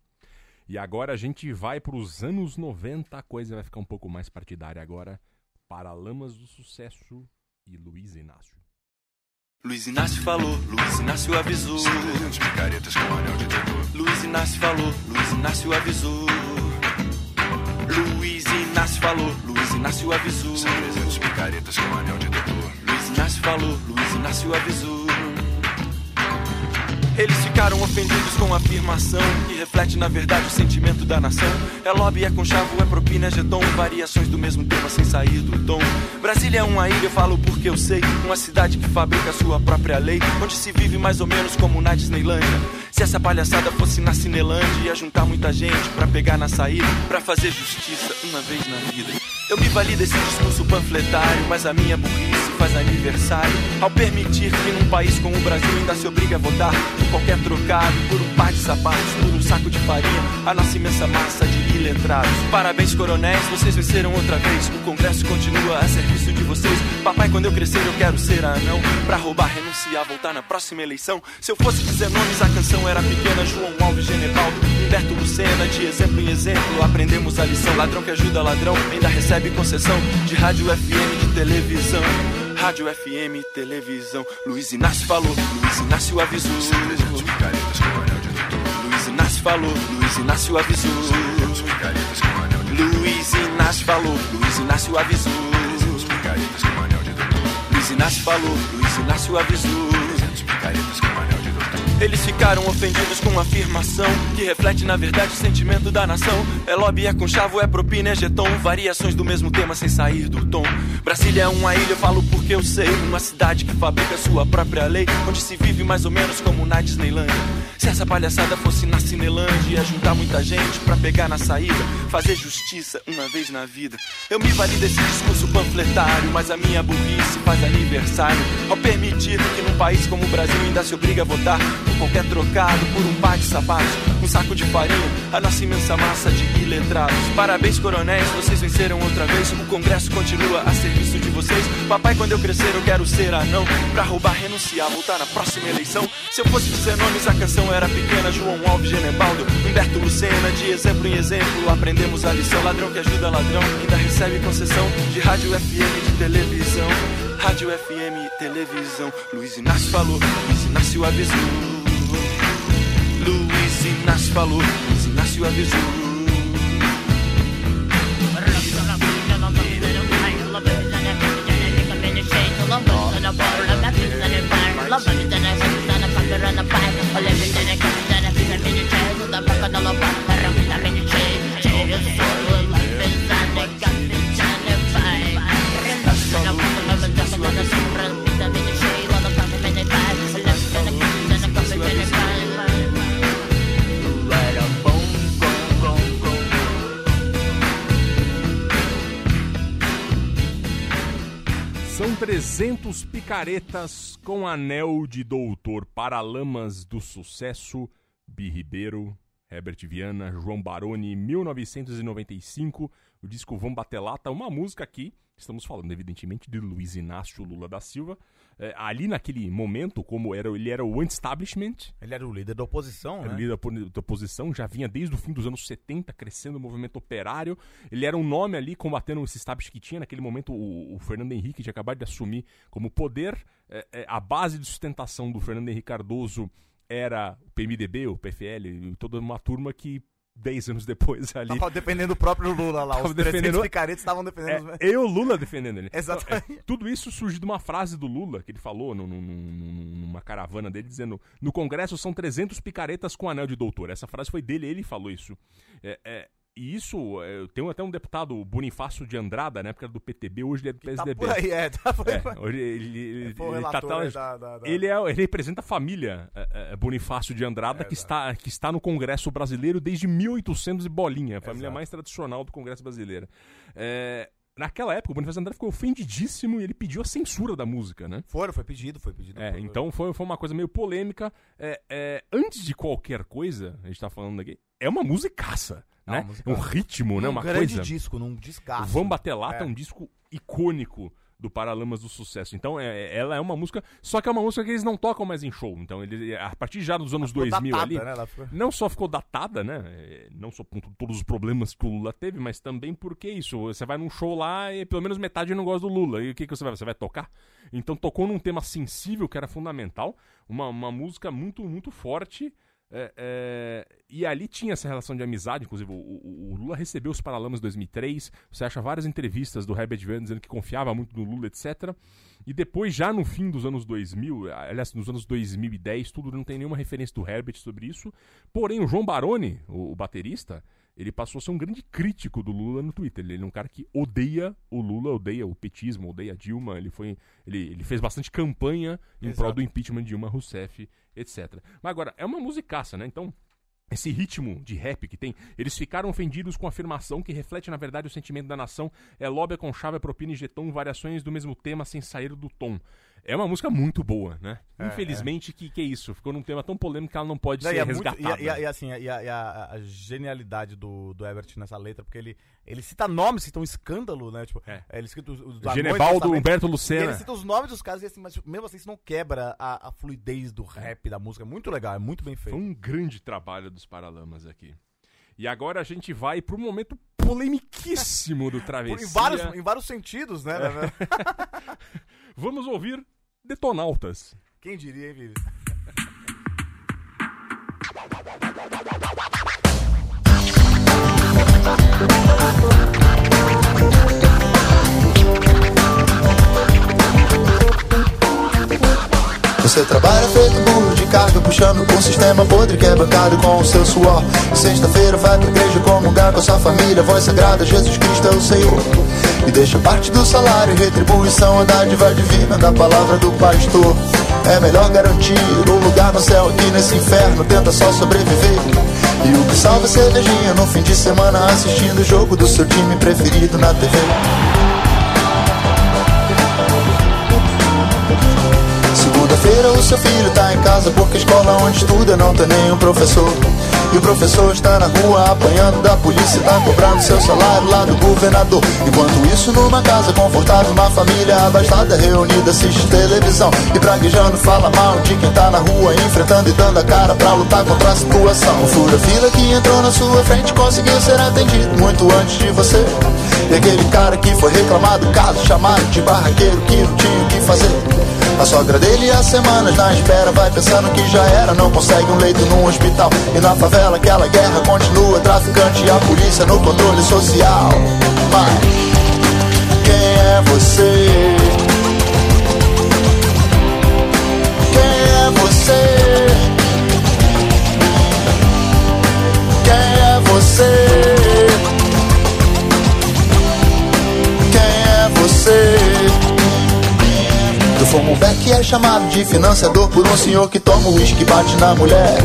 E agora a gente vai pros anos 90, a coisa vai ficar um pouco mais partidária agora. Paralamas do Sucesso e Luiz Inácio. Luiz Inácio falou, Luiz Inácio avisou. picaretas com anel de. Luiz Inácio falou, Luiz Inácio avisou. Luiz Inácio falou, Luiz Inácio avisou. 300 picaretas com anel de. Luiz Inácio falou, Luiz Inácio avisou. Eles ficaram ofendidos com a afirmação que reflete na verdade o sentimento da nação. É lobby, é conchavo, é propina, é jeton, variações do mesmo tema sem sair do tom. Brasília é uma ilha, eu falo porque eu sei, uma cidade que fabrica sua própria lei, onde se vive mais ou menos como na Disneylândia. Se essa palhaçada fosse na Cinelândia, ia juntar muita gente pra pegar na saída, pra fazer justiça uma vez na vida. Eu me vali desse discurso panfletário, mas a minha burrice faz aniversário ao permitir que num país como o Brasil ainda se obriga a votar por qualquer trocado, por um par de sapatos, por um saco de farinha, a nossa imensa massa de iletrados. Parabéns, coronéis, vocês venceram outra vez. O Congresso continua a serviço de vocês. Papai, quando eu crescer, eu quero ser anão. Pra roubar, renunciar, voltar na próxima eleição. Se eu fosse dizer nomes, a canção era pequena. João Alves, Genevaldo, Humberto Lucena, de exemplo em exemplo, aprendemos a lição. Ladrão que ajuda ladrão, ainda recebe concessão de rádio FM, de televisão. Rádio FM, televisão. Luiz Inácio falou, Luiz Inácio avisou. Luiz Inácio falou, Luiz Inácio avisou. Luiz Inácio falou, Luiz Inácio avisou. Luiz Inácio falou, Luiz Inácio avisou. Eles ficaram ofendidos com a afirmação que reflete na verdade o sentimento da nação. É lobby, é conchavo, é propina, é jeton, variações do mesmo tema sem sair do tom. Brasília é uma ilha, eu falo porque eu sei, uma cidade que fabrica sua própria lei, onde se vive mais ou menos como na Disneylândia. Se essa palhaçada fosse na Cinelândia, ia juntar muita gente pra pegar na saída, fazer justiça uma vez na vida. Eu me vali desse discurso panfletário, mas a minha burrice faz aniversário ao permitir que num país como o Brasil ainda se obriga a votar qualquer trocado, por um par de sapatos, um saco de farinha, a nossa imensa massa de iletrados. Parabéns, coronéis, vocês venceram outra vez. O Congresso continua a serviço de vocês. Papai, quando eu crescer, eu quero ser anão. Pra roubar, renunciar, voltar na próxima eleição. Se eu fosse dizer nomes, a canção era pequena. João Alves, Genebaldo, Humberto Lucena, de exemplo em exemplo, aprendemos a lição. Ladrão que ajuda ladrão, ainda recebe concessão de rádio FM, de televisão. Rádio FM, televisão. Luiz Inácio falou, Luiz Inácio avisou. Inácio falou, Luiz Inácio avisou. São 300 picaretas com anel de doutor Paralamas do Sucesso, Bi Ribeiro, Herbert Viana, João Baroni, 1995, o disco Vão Bater Lata, uma música aqui, estamos falando evidentemente de Luiz Inácio Lula da Silva, ali naquele momento, como era, ele era o anti-establishment, Ele era o líder da oposição, era né? líder da opo- da oposição, já vinha desde o fim dos anos 70 crescendo o movimento operário. Ele era um nome ali combatendo esse establishment que tinha. Naquele momento, o, o Fernando Henrique tinha acabado de assumir como poder. É, é, a base de sustentação do Fernando Henrique Cardoso era o PMDB, o PFL, toda uma turma que 10 anos depois ali. Tava defendendo o próprio Lula lá. Tava Os 300 defendendo- picaretas estavam defendendo os... É, eu, Lula, defendendo ele. Exatamente. É, tudo isso surge de uma frase do Lula, que ele falou num- num- num- numa caravana dele, dizendo: No Congresso são 300 picaretas com anel de doutor. Essa frase foi dele, ele falou isso. É, é, e isso, é, tem até um deputado, Bonifácio de Andrada, na época era do PTB, hoje ele é do Tá PSDB. por aí, é. Tá por aí. É, hoje ele, ele, Foi o ele tá- tá- aí da- da- da- ele, é, ele representa a família é, é, Bonifácio de Andrada, que, está, que está no Congresso brasileiro desde 1800 e bolinha, a família Exato. mais tradicional do Congresso brasileiro. É, naquela época, o Bonifácio de Andrada ficou ofendidíssimo e ele pediu a censura da música, né? Foram, foi pedido, foi pedido. É, Foi- então foi, foi uma coisa meio polêmica. É, é, antes de qualquer coisa, a gente tá falando aqui, é uma musicaça, É né? um ritmo, né? um Uma grande coisa. disco, num descasso. Vamos Bater Lata é. É. um disco icônico do Paralamas do Sucesso. Então, é, ela é uma música. Só que é uma música que eles não tocam mais em show. Então, ele, a partir já dos anos Ficou 2000 datada, ali. né? Ficou- Não só ficou datada, né? é, Não só por todos os problemas que o Lula teve, mas também porque isso. Você vai num show lá e pelo menos metade não gosta do Lula. E o que, que você vai? Você vai tocar? Então tocou num tema sensível que era fundamental. Uma, uma música muito, muito forte. É, é, e ali tinha essa relação de amizade, inclusive o, o- o Lula recebeu os Paralamas em 2003. Você acha várias entrevistas do Herbert Viana dizendo que confiava muito no Lula, etc. E depois, já no fim dos anos 2000, aliás, nos anos 2010, tudo não tem nenhuma referência do Herbert sobre isso. Porém, o João Baroni, o, o baterista, ele passou a ser um grande crítico do Lula no Twitter. Ele é um cara que odeia o Lula, odeia o petismo, odeia a Dilma. Ele, foi, ele, ele fez bastante campanha em prol do impeachment de Dilma Rousseff, etc. Mas agora, é uma musicaça, né? Então, esse ritmo de rap que tem, eles ficaram ofendidos com a afirmação que reflete na verdade o sentimento da nação, é lobby com chave, propina e jeton, variações do mesmo tema sem sair do tom. É uma música muito boa, né? É, Infelizmente, Que, que é isso? Ficou num tema tão polêmico que ela não pode Não, e ser é muito- resgatada. e, e- e assim, e a, e a- genialidade do, do Everett nessa letra, porque ele, ele cita nomes estão um escândalo, né? Tipo, É. ele cita os, os Genevaldo Humberto e Lucena. Ele cita os nomes dos caras, e assim, mas tipo, mesmo assim isso não quebra a, a fluidez do rap, da música. É muito legal, é muito bem feito. Foi um grande trabalho dos Paralamas aqui. E agora a gente vai pro momento polemiquíssimo do Travessia. em, vários, em vários sentidos, né? Vamos ouvir Detonautas. Quem diria, hein, Vivi? Você trabalha feito burro de carga, puxando um sistema podre que é bancado com o seu suor. Sexta-feira vai pra igreja comungar com a sua família, voz sagrada, Jesus Cristo é o Senhor. E deixa parte do salário, retribuição, a dádiva divina da palavra do pastor. É melhor garantir um lugar no céu aqui nesse inferno, tenta só sobreviver. E o que salva é cervejinha no fim de semana assistindo o jogo do seu time preferido na TV. Segunda-feira o seu filho tá em casa porque a escola onde estuda não tem nenhum professor. E o professor está na rua apanhando da polícia, tá cobrando seu salário lá do governador. Enquanto isso, numa casa confortável, uma família abastada reunida assiste televisão. E praguejando fala mal de quem tá na rua, enfrentando e dando a cara pra lutar contra a situação. O fura-fila que entrou na sua frente conseguiu ser atendido muito antes de você. E aquele cara que foi reclamado, caso chamado de barraqueiro que não tinha o que fazer. A sogra dele há semanas na espera Vai pensando que já era, não consegue um leito num hospital E na favela aquela guerra continua Traficante e a polícia no controle social Mas quem é você? Quem é você? Quem é você? Quem é você? Do Fomobeck é chamado de financiador por um senhor que toma uísque e bate na mulher.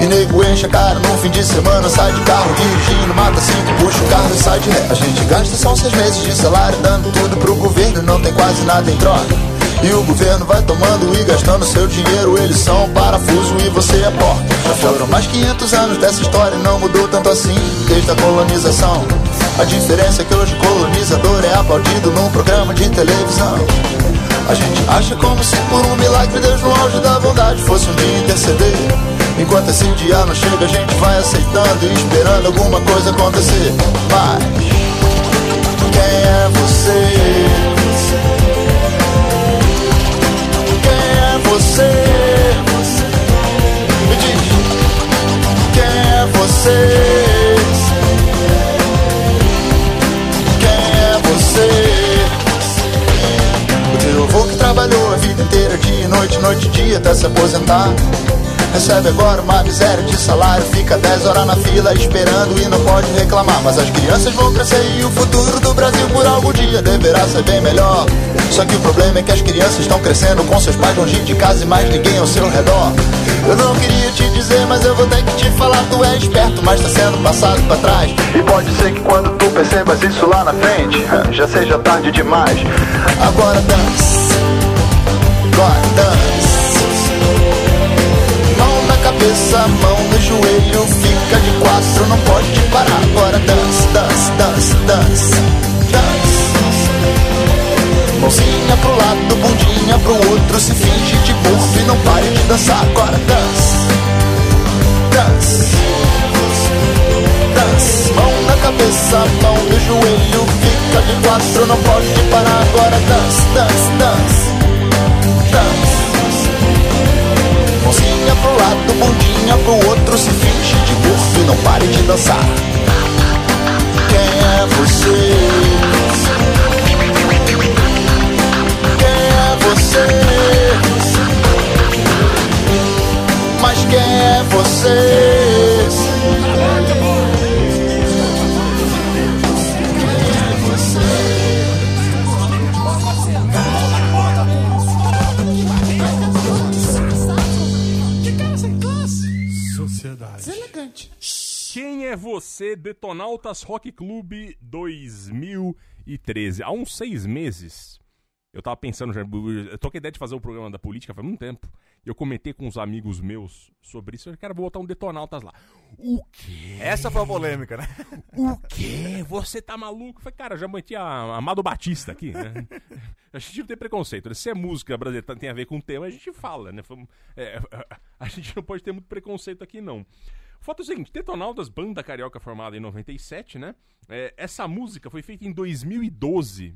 E nego enche a cara no fim de semana, sai de carro dirigindo, mata cinco, puxa o carro e sai de ré. A gente gasta só seis meses de salário, dando tudo pro governo não tem quase nada em troca. E o governo vai tomando e gastando seu dinheiro, eles são parafuso e você é porta. Já foram mais 500 anos dessa história e não mudou tanto assim desde a colonização. A diferença é que hoje colonizador é aplaudido num programa de televisão. A gente acha como se por um milagre Deus no auge da bondade fosse um dia interceder. Enquanto esse dia não chega, a gente vai aceitando e esperando alguma coisa acontecer. Mas quem é você? Quem é você? Me diz, quem é você? Avô que trabalhou a vida inteira, dia e noite, noite e dia, até se aposentar. Recebe agora uma miséria de salário, fica 10 horas na fila esperando e não pode reclamar. Mas as crianças vão crescer e o futuro do Brasil por algum dia deverá ser bem melhor. Só que o problema é que as crianças estão crescendo com seus pais longe de casa e mais ninguém ao seu redor. Eu não queria te dizer, mas eu vou ter que te falar. Tu é esperto, mas tá sendo passado pra trás. E pode ser que quando tu percebas isso lá na frente, já seja tarde demais. Agora dança, agora dança. Mão na cabeça, mão no joelho, fica de quatro, não pode parar. Agora dança, dança, dança, dança, dança. Mãozinha pro lado, bundinha pro outro, se finge de burro e não pare de dançar. Agora dança, dança, dança. Mão na cabeça, mão no joelho, fica de quatro, não pode parar. Agora dança, dança, dança, dança. Mãozinha pro lado, bundinha pro outro, se finge de burro e não pare de dançar. Quem é você? Mas quem é você? Quem é você? quem é você? Sociedade. Elegante. Quem é você, Detonautas Rock Club 2013? Há uns seis meses, eu tava pensando, já, eu tô com a ideia de fazer o programa da política faz muito tempo. E eu comentei com uns amigos meus sobre isso. Eu quero botar um Detonautas lá. O quê? Essa foi a polêmica, né? O quê? Você tá maluco? Eu Falei, cara, já meti a Amado Batista aqui, né? A gente não tem preconceito. né? Se é música brasileira tem a ver com o tema, a gente fala, né? Foi- é, a gente não pode ter muito preconceito aqui, não. O fato é o seguinte, Detonautas, banda carioca formada em 97, né? É, essa música foi feita em 2012,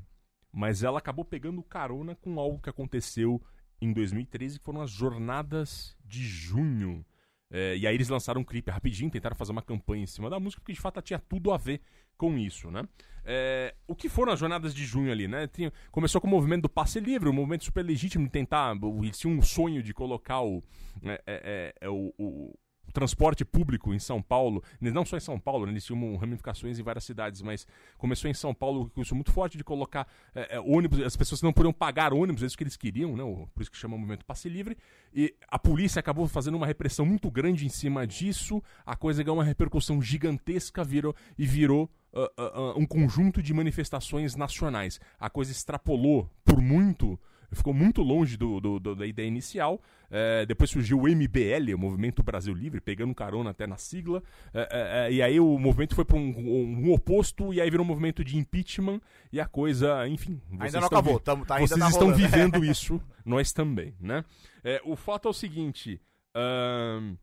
mas ela acabou pegando carona com algo que aconteceu em 2013, que foram as Jornadas de Junho. É, e aí eles lançaram um clipe rapidinho, tentaram fazer uma campanha em cima da música, porque de fato tinha tudo a ver com isso, né? É, o que foram as jornadas de junho ali, né? Tinha- começou com o movimento do passe livre, um movimento super legítimo de tentar. Eles tinham um sonho de colocar o, é, é, é, o- o transporte público em São Paulo, não só em São Paulo, né, eles tinham ramificações em várias cidades, mas começou em São Paulo com isso muito forte de colocar é, é, ônibus, as pessoas não podiam pagar ônibus, é isso que eles queriam, né, o- por isso que chama o movimento passe livre, e a polícia acabou fazendo uma repressão muito grande em cima disso, a coisa ganhou uma repercussão gigantesca virou, e virou ah, ah, ah, um conjunto de manifestações nacionais. A coisa extrapolou por muito, ficou muito longe do, do- do- da ideia inicial. É, depois surgiu o MBL, o Movimento Brasil Livre, pegando carona até na sigla. É, é, é, e aí o movimento foi para um, um- um oposto, e aí virou um movimento de impeachment, e a coisa, enfim. vocês não estão acabou, tamo- tá- ainda vocês tá estão rolando. vivendo isso, nós também, né? É, o fato é o seguinte. ahn,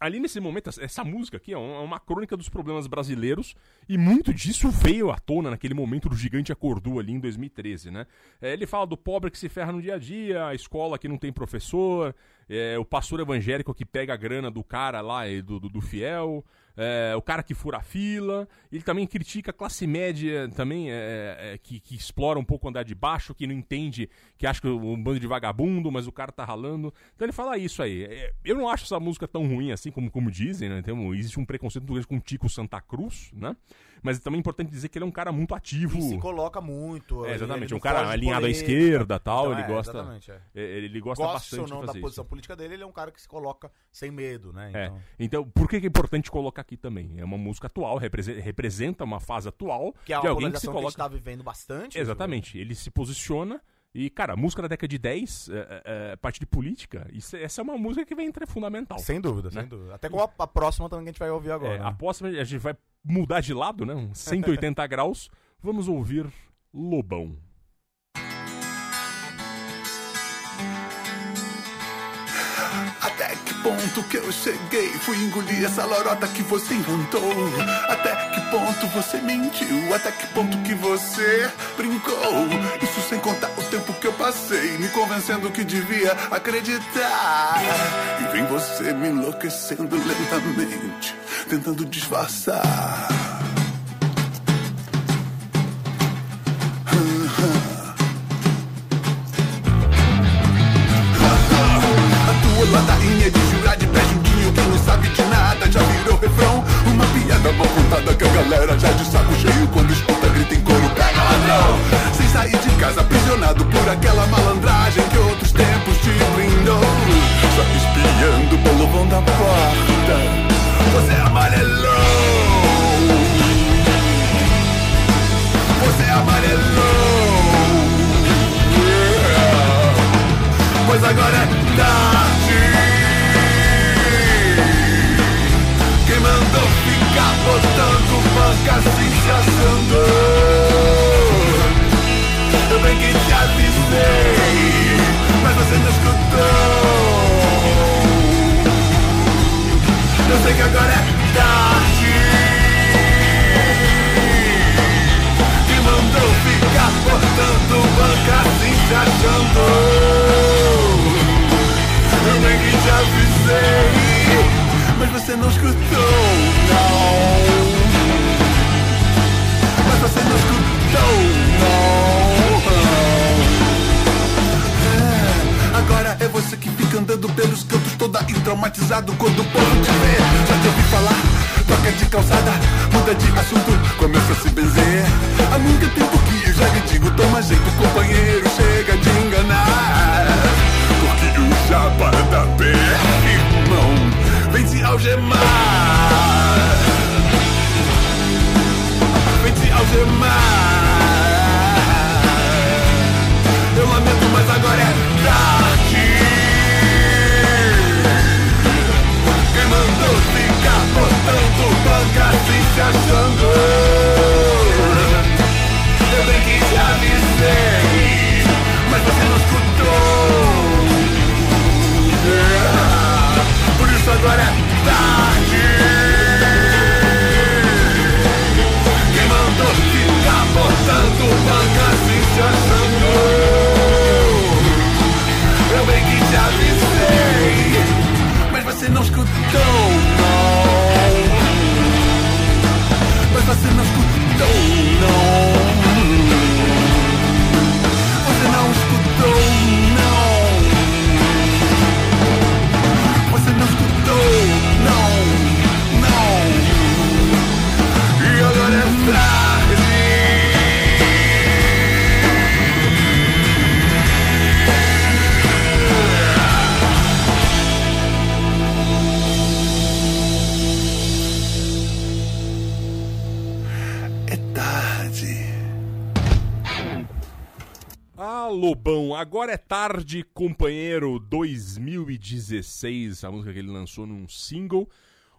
ali nesse momento, essa- música aqui é é uma crônica dos problemas brasileiros e muito disso veio à tona naquele momento do gigante acordou ali em 2013, né? É, ele fala do pobre que se ferra no dia a dia, a escola que não tem professor, é, o pastor evangélico que pega a grana do cara lá, do, do, do fiel, é, o cara que fura a fila. Ele também critica a classe média também, é, é, que, que explora um pouco o andar de baixo, que não entende, que acha que é um bando de vagabundo, mas o cara tá ralando. Então ele fala isso aí. É, Eu não acho essa música tão ruim assim como, como dizem, né? Um- existe um preconceito com o Tico Santa Cruz, né? Mas também é importante dizer que ele é um cara muito ativo. E se coloca muito. É, exatamente, é um cara alinhado à esquerda tal, Então, ele é, gosta. É. é, Ele gosta Goste bastante ou não da posição isso. política dele, ele é um cara que se coloca sem medo, né? É. Então, Então, por que é importante colocar aqui também? É uma música atual, represe- representa uma fase atual que é de alguém que se polarização que, a coloca. gente tá vivendo bastante. Exatamente. Ele se posiciona e, cara, a música da década de 10, é, é, é, parte de política, isso, essa é uma música que vem entrar fundamental. Sem dúvida, né? sem dúvida. Até com a, a próxima também que a gente vai ouvir agora. É, né? A próxima a gente vai mudar de lado, né? Uns 180 graus. Vamos ouvir Lobão. Ponto que eu cheguei? Fui engolir essa lorota que você inventou. Até que ponto você mentiu? Até que ponto que você brincou? Isso sem contar o tempo que eu passei me convencendo que devia acreditar. E vem você me enlouquecendo lentamente, tentando disfarçar. Don't tarde, companheiro 2016, a música que ele lançou num single.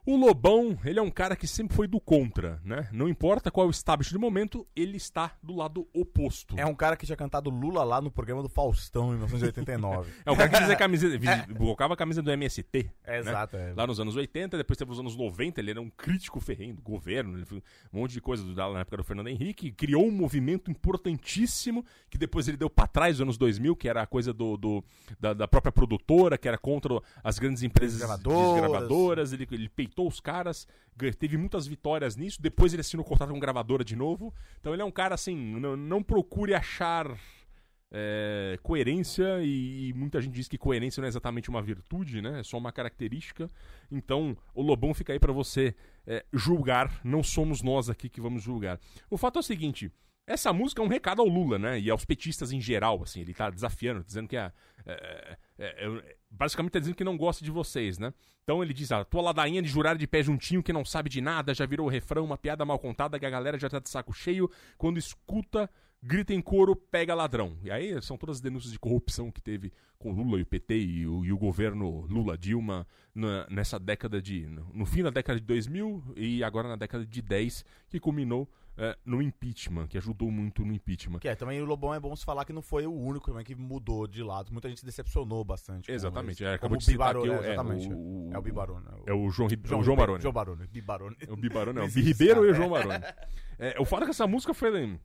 O Lobão, ele é um cara que sempre foi do contra, né? Não importa qual é o establishment do momento, ele está do lado oposto. É um cara que tinha cantado Lula lá no programa do Faustão em 1989. É um cara que visi- colocava a camisa do MST. É, né? exato, é. Lá nos anos 80, depois teve os anos 90, ele era um crítico ferrenho do governo, um monte de coisa do- na época do Fernando Henrique, criou um movimento importantíssimo, que depois ele deu pra trás nos anos 2000, que era a coisa do, do- da, da própria produtora, que era contra as grandes empresas Gravadoras. gravadoras, ele, ele peitou os caras, teve muitas vitórias nisso, depois ele assinou o contrato com gravadora de novo, então ele é um cara assim, não, não procure achar é, coerência e, e muita gente diz que coerência não é exatamente uma virtude, né? É só uma característica. Então, o Lobão fica aí pra você é, julgar. Não somos nós aqui que vamos julgar. O fato é o seguinte. Essa música é um recado ao Lula, né? E aos petistas em geral, assim. Ele tá desafiando, dizendo que é, é, é, é, basicamente tá dizendo que não gosta de vocês, né? Então ele diz, ah, tua ladainha de jurar de pé juntinho que não sabe de nada, já virou refrão, uma piada mal contada que a galera já tá de saco cheio quando escuta grita em coro, pega ladrão. E aí são todas as denúncias de corrupção que teve com Lula e o PT e o, e o governo Lula-Dilma nessa década de. No, no fim da década de 2000 e agora na década de 10, que culminou eh, no impeachment, que ajudou muito no impeachment. Que é, também o Lobão é bom se falar que não foi o único também que mudou de lado. Muita gente decepcionou bastante. Exatamente, é, acabou o de citar Bibarone, aqui o- é, é, exatamente. o- É o Bibarone. É o João, Ri- o João Ribeiro- Baroni. João Baroni. Bibarone. É o Bibarone, não. O Ribeiro e o João Baroni. É, o fato é que essa música foi.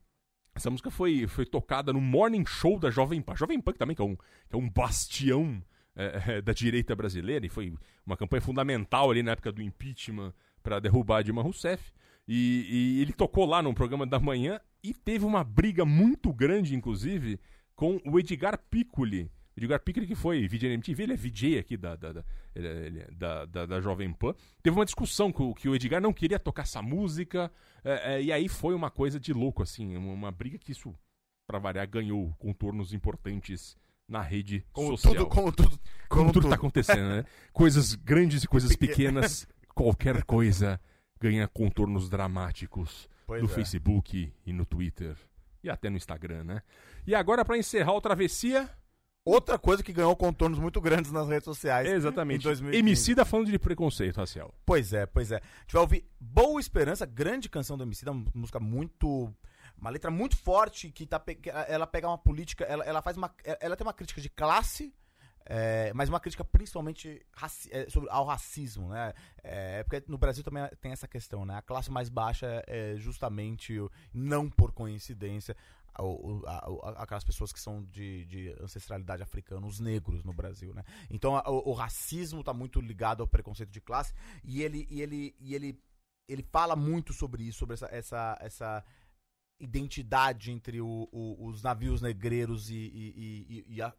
Essa música foi, foi tocada no Morning Show da Jovem Pan. Jovem Pan que também, que é um, que é um bastião é, é, da direita brasileira, e foi uma campanha fundamental ali na época do impeachment para derrubar a Dilma Rousseff. E, e ele tocou lá no programa da manhã e teve uma briga muito grande, inclusive, com o Edgar Piccoli. O Edgar Piccoli, que foi VJ na MTV, ele é VJ aqui da, da, da, é- é da, da, da Jovem Pan. Teve uma discussão que o, que o Edgar não queria tocar essa música, é, é, e aí foi uma coisa de louco, assim, uma, uma briga que isso, pra variar, ganhou contornos importantes na rede Como social. tudo, como tudo, Como como tudo tudo. tá acontecendo, né? Coisas grandes e coisas pequenas, qualquer coisa ganha contornos dramáticos Pois no é. Facebook e no Twitter e até no Instagram, né? E agora, pra encerrar o Travessia, Outra coisa que ganhou contornos muito grandes nas redes sociais. exatamente, Em 2015. Emicida falando de preconceito racial. Pois é, pois é. A gente vai ouvir Boa Esperança, grande canção do MC, uma música muito. Uma letra muito forte que tá, que ela pega uma política, ela, ela faz uma. Ela tem uma crítica de classe, é, mas uma crítica principalmente raci- é, sobre, ao racismo, né? É, porque no Brasil também tem essa questão, né? A classe mais baixa é justamente, o- não por coincidência, aquelas pessoas que são de, de ancestralidade africana, os negros no Brasil, né? Então o, o racismo tá muito ligado ao preconceito de classe e ele e ele e ele ele fala muito sobre isso, sobre essa essa, essa identidade entre o- o- os navios negreiros e, e- e- a-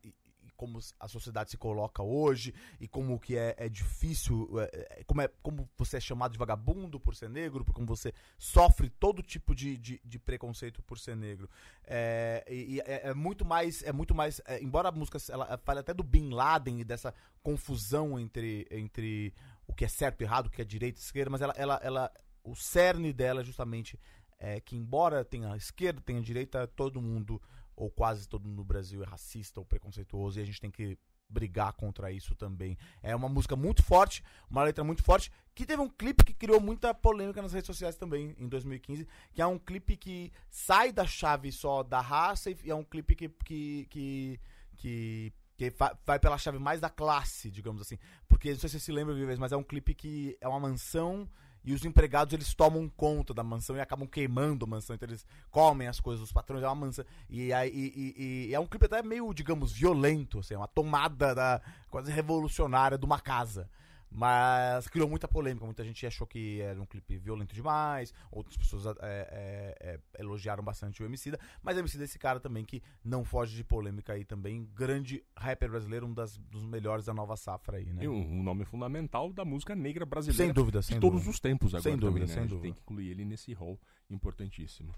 como a sociedade se coloca hoje e como que é, é difícil, é, é, como, é, como você é chamado de vagabundo por ser negro, por como você sofre todo tipo de, de, de preconceito por ser negro. É, e, é, é muito mais, é muito mais, é, embora a música ela fale até do Bin Laden e dessa confusão entre, entre o que é certo e errado, o que é direita e esquerda, mas ela, ela, ela o cerne dela é justamente é que embora tenha esquerda, tenha direita, todo mundo, ou quase todo mundo no Brasil é racista ou preconceituoso, e a gente tem que brigar contra isso também. É uma música muito forte, uma letra muito forte, que teve um clipe que criou muita polêmica nas redes sociais também, em 2015, que é um clipe que sai da chave só da raça e é um clipe que, que, que, que que vai pela chave mais da classe, digamos assim. Porque, não sei se você se lembra, Vives, mas é um clipe que é uma mansão e os empregados eles tomam conta da mansão e acabam queimando a mansão. Então eles comem as coisas dos patrões, é uma mansão. E, e, e- e é um clipe até meio, digamos, violento, assim, é uma tomada da, quase revolucionária de uma casa. Mas criou muita polêmica. Muita gente achou que era um clipe violento demais. Outras pessoas é, é, é, elogiaram bastante o Emicida. Mas o Emicida é esse cara também que não foge de polêmica aí também. Grande rapper brasileiro, um das, dos melhores da nova safra aí, né? E um, um nome fundamental da música negra brasileira. Sem dúvida, de sem todos dúvida. os tempos agora Sem dúvida, também, né? sem A gente dúvida. tem que incluir ele nesse rol importantíssimo.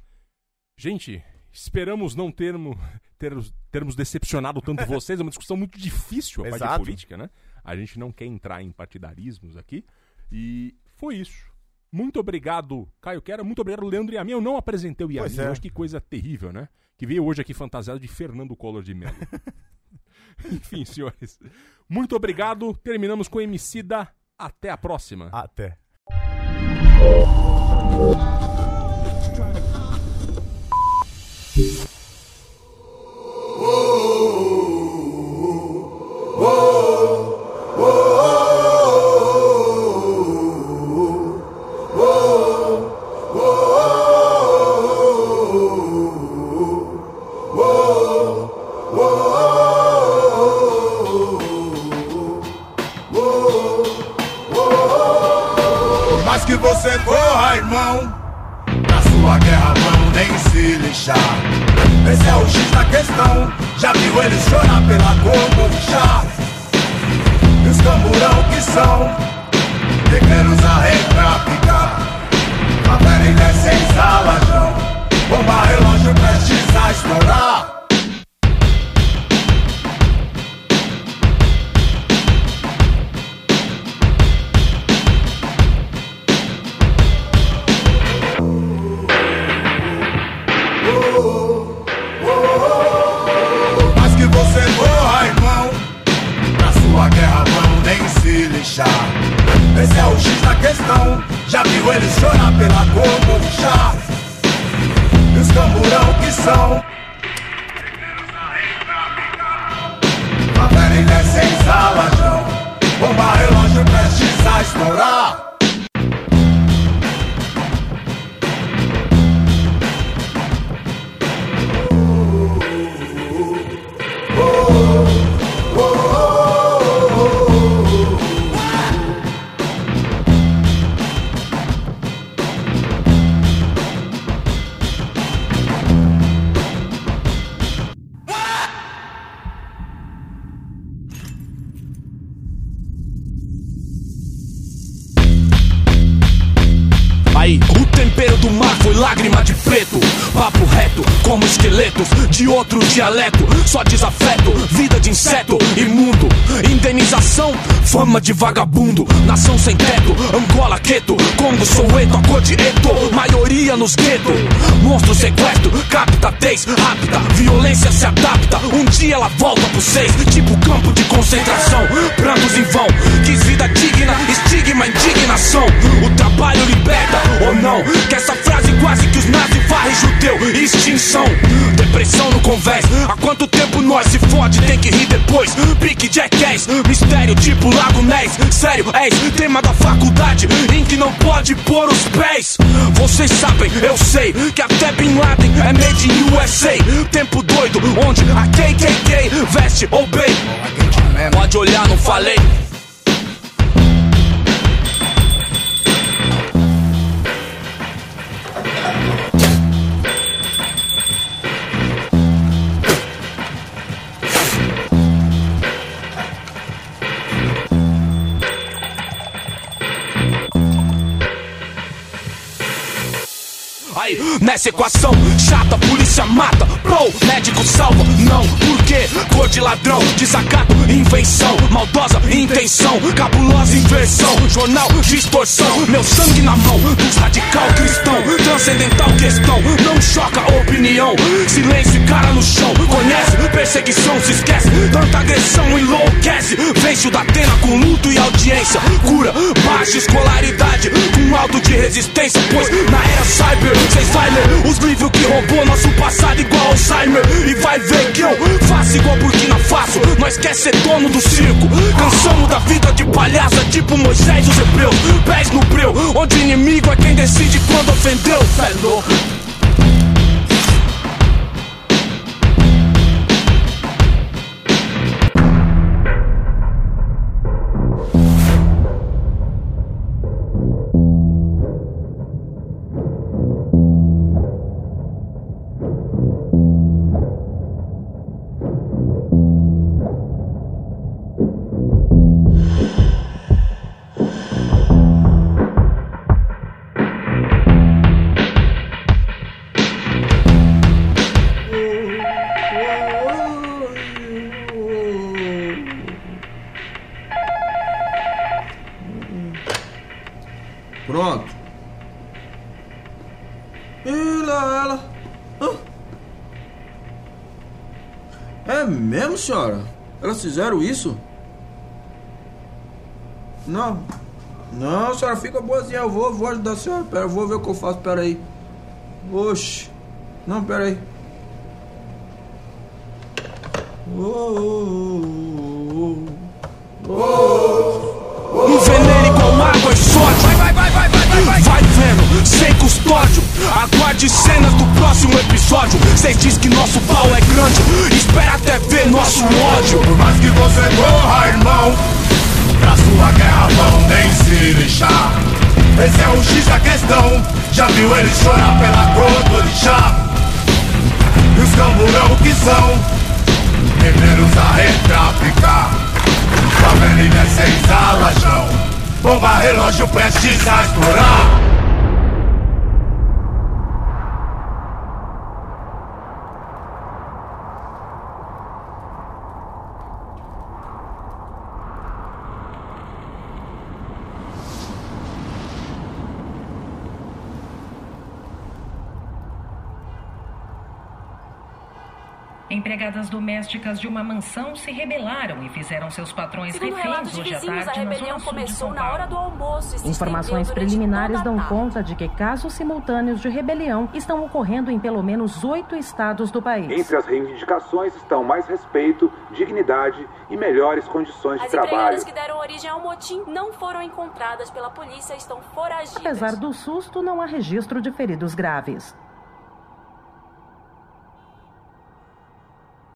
Gente, esperamos não termos, termos, termos decepcionado tanto vocês. É uma discussão muito difícil a parte de política, né? A gente não quer entrar em partidarismos aqui. E foi isso. Muito obrigado, Caio Quero. Muito obrigado, Leandro Yamin. Eu não apresentei o Yamin é. hoje, que coisa terrível, né? Que veio hoje aqui fantasiado de Fernando Collor de Mello. Enfim, senhores. Muito obrigado. Terminamos com Emicida. Até a próxima. Até. Fama de Soweto, a cor. Maioria nos gueto. Monstro sequestro, capta tez, rápida. Violência se adapta. Um dia ela volta pro seis, tipo campo de concentração. Prantos em vão, quis vida digna, estigma, indignação. O trabalho liberta ou não? Que essa frase quase que os nazis varrem judeu. Extinção, depressão no convés. Há quanto tempo nós se fode, tem que rir depois. Pique jackass, mistério tipo Lago Ness. Sério, és tema da faculdade em que não pode pôr os pés. Vocês sabem, eu sei que até Bin Laden é made in USA. Tempo doido, onde a KKK veste ou bem. Pode olhar, não falei. Nessa equação chata, polícia mata, pro, médico salva, não, por quê? Cor de ladrão, desacato, invenção, maldosa intenção, cabulosa inversão, jornal, distorção, meu sangue na mão, dos radical cristão, transcendental questão, não choca opinião, silêncio e cara no chão, conhece, perseguição, se esquece, tanta agressão enlouquece, vence o da Atena com luto e audiência, cura, baixa escolaridade, com alto de resistência, pois na era cyber, ler os livros que roubou nosso passado igual Alzheimer, e vai ver que eu faço igual Burkina Faso, nós quer ser dono do circo, cansamos da vida de palhaça, tipo Moisés e os hebreus, pés no breu, onde inimigo é quem decide quando ofendeu, louco. Fizeram isso? Não. Não, senhora, fica boazinha. Eu vou, vou ajudar a senhora. Pera, eu vou ver o que eu faço. Pera aí. Oxi. Não, pera aí. Um veneno igual água e sódio. Vai, vai, vai, vai, vai, vai, vai. Vai vendo, sem custódio. Aguarde cenas do próximo episódio. Cê diz que nosso pau é grande. Espera até ver nosso ódio. Por mais que você corra, irmão, pra sua guerra vão nem se lixar. Esse é o X da questão. Já viu ele chorar pela cor do orixá? E os camburão que são Guerreiros a retraficar Família sem salajão Bomba relógio prestes a estourar Empregadas domésticas de uma mansão se rebelaram e fizeram seus patrões Segundo reféns de hoje à vizinhos, tarde a na rebelião de começou na hora do almoço e se Informações preliminares dão conta de que casos simultâneos de rebelião estão ocorrendo em pelo menos oito estados do país. Entre as reivindicações estão mais respeito, dignidade e melhores condições de As trabalho. empregadas que deram origem ao motim não foram encontradas pela polícia e estão foragidas. Apesar do susto, não há registro de feridos graves.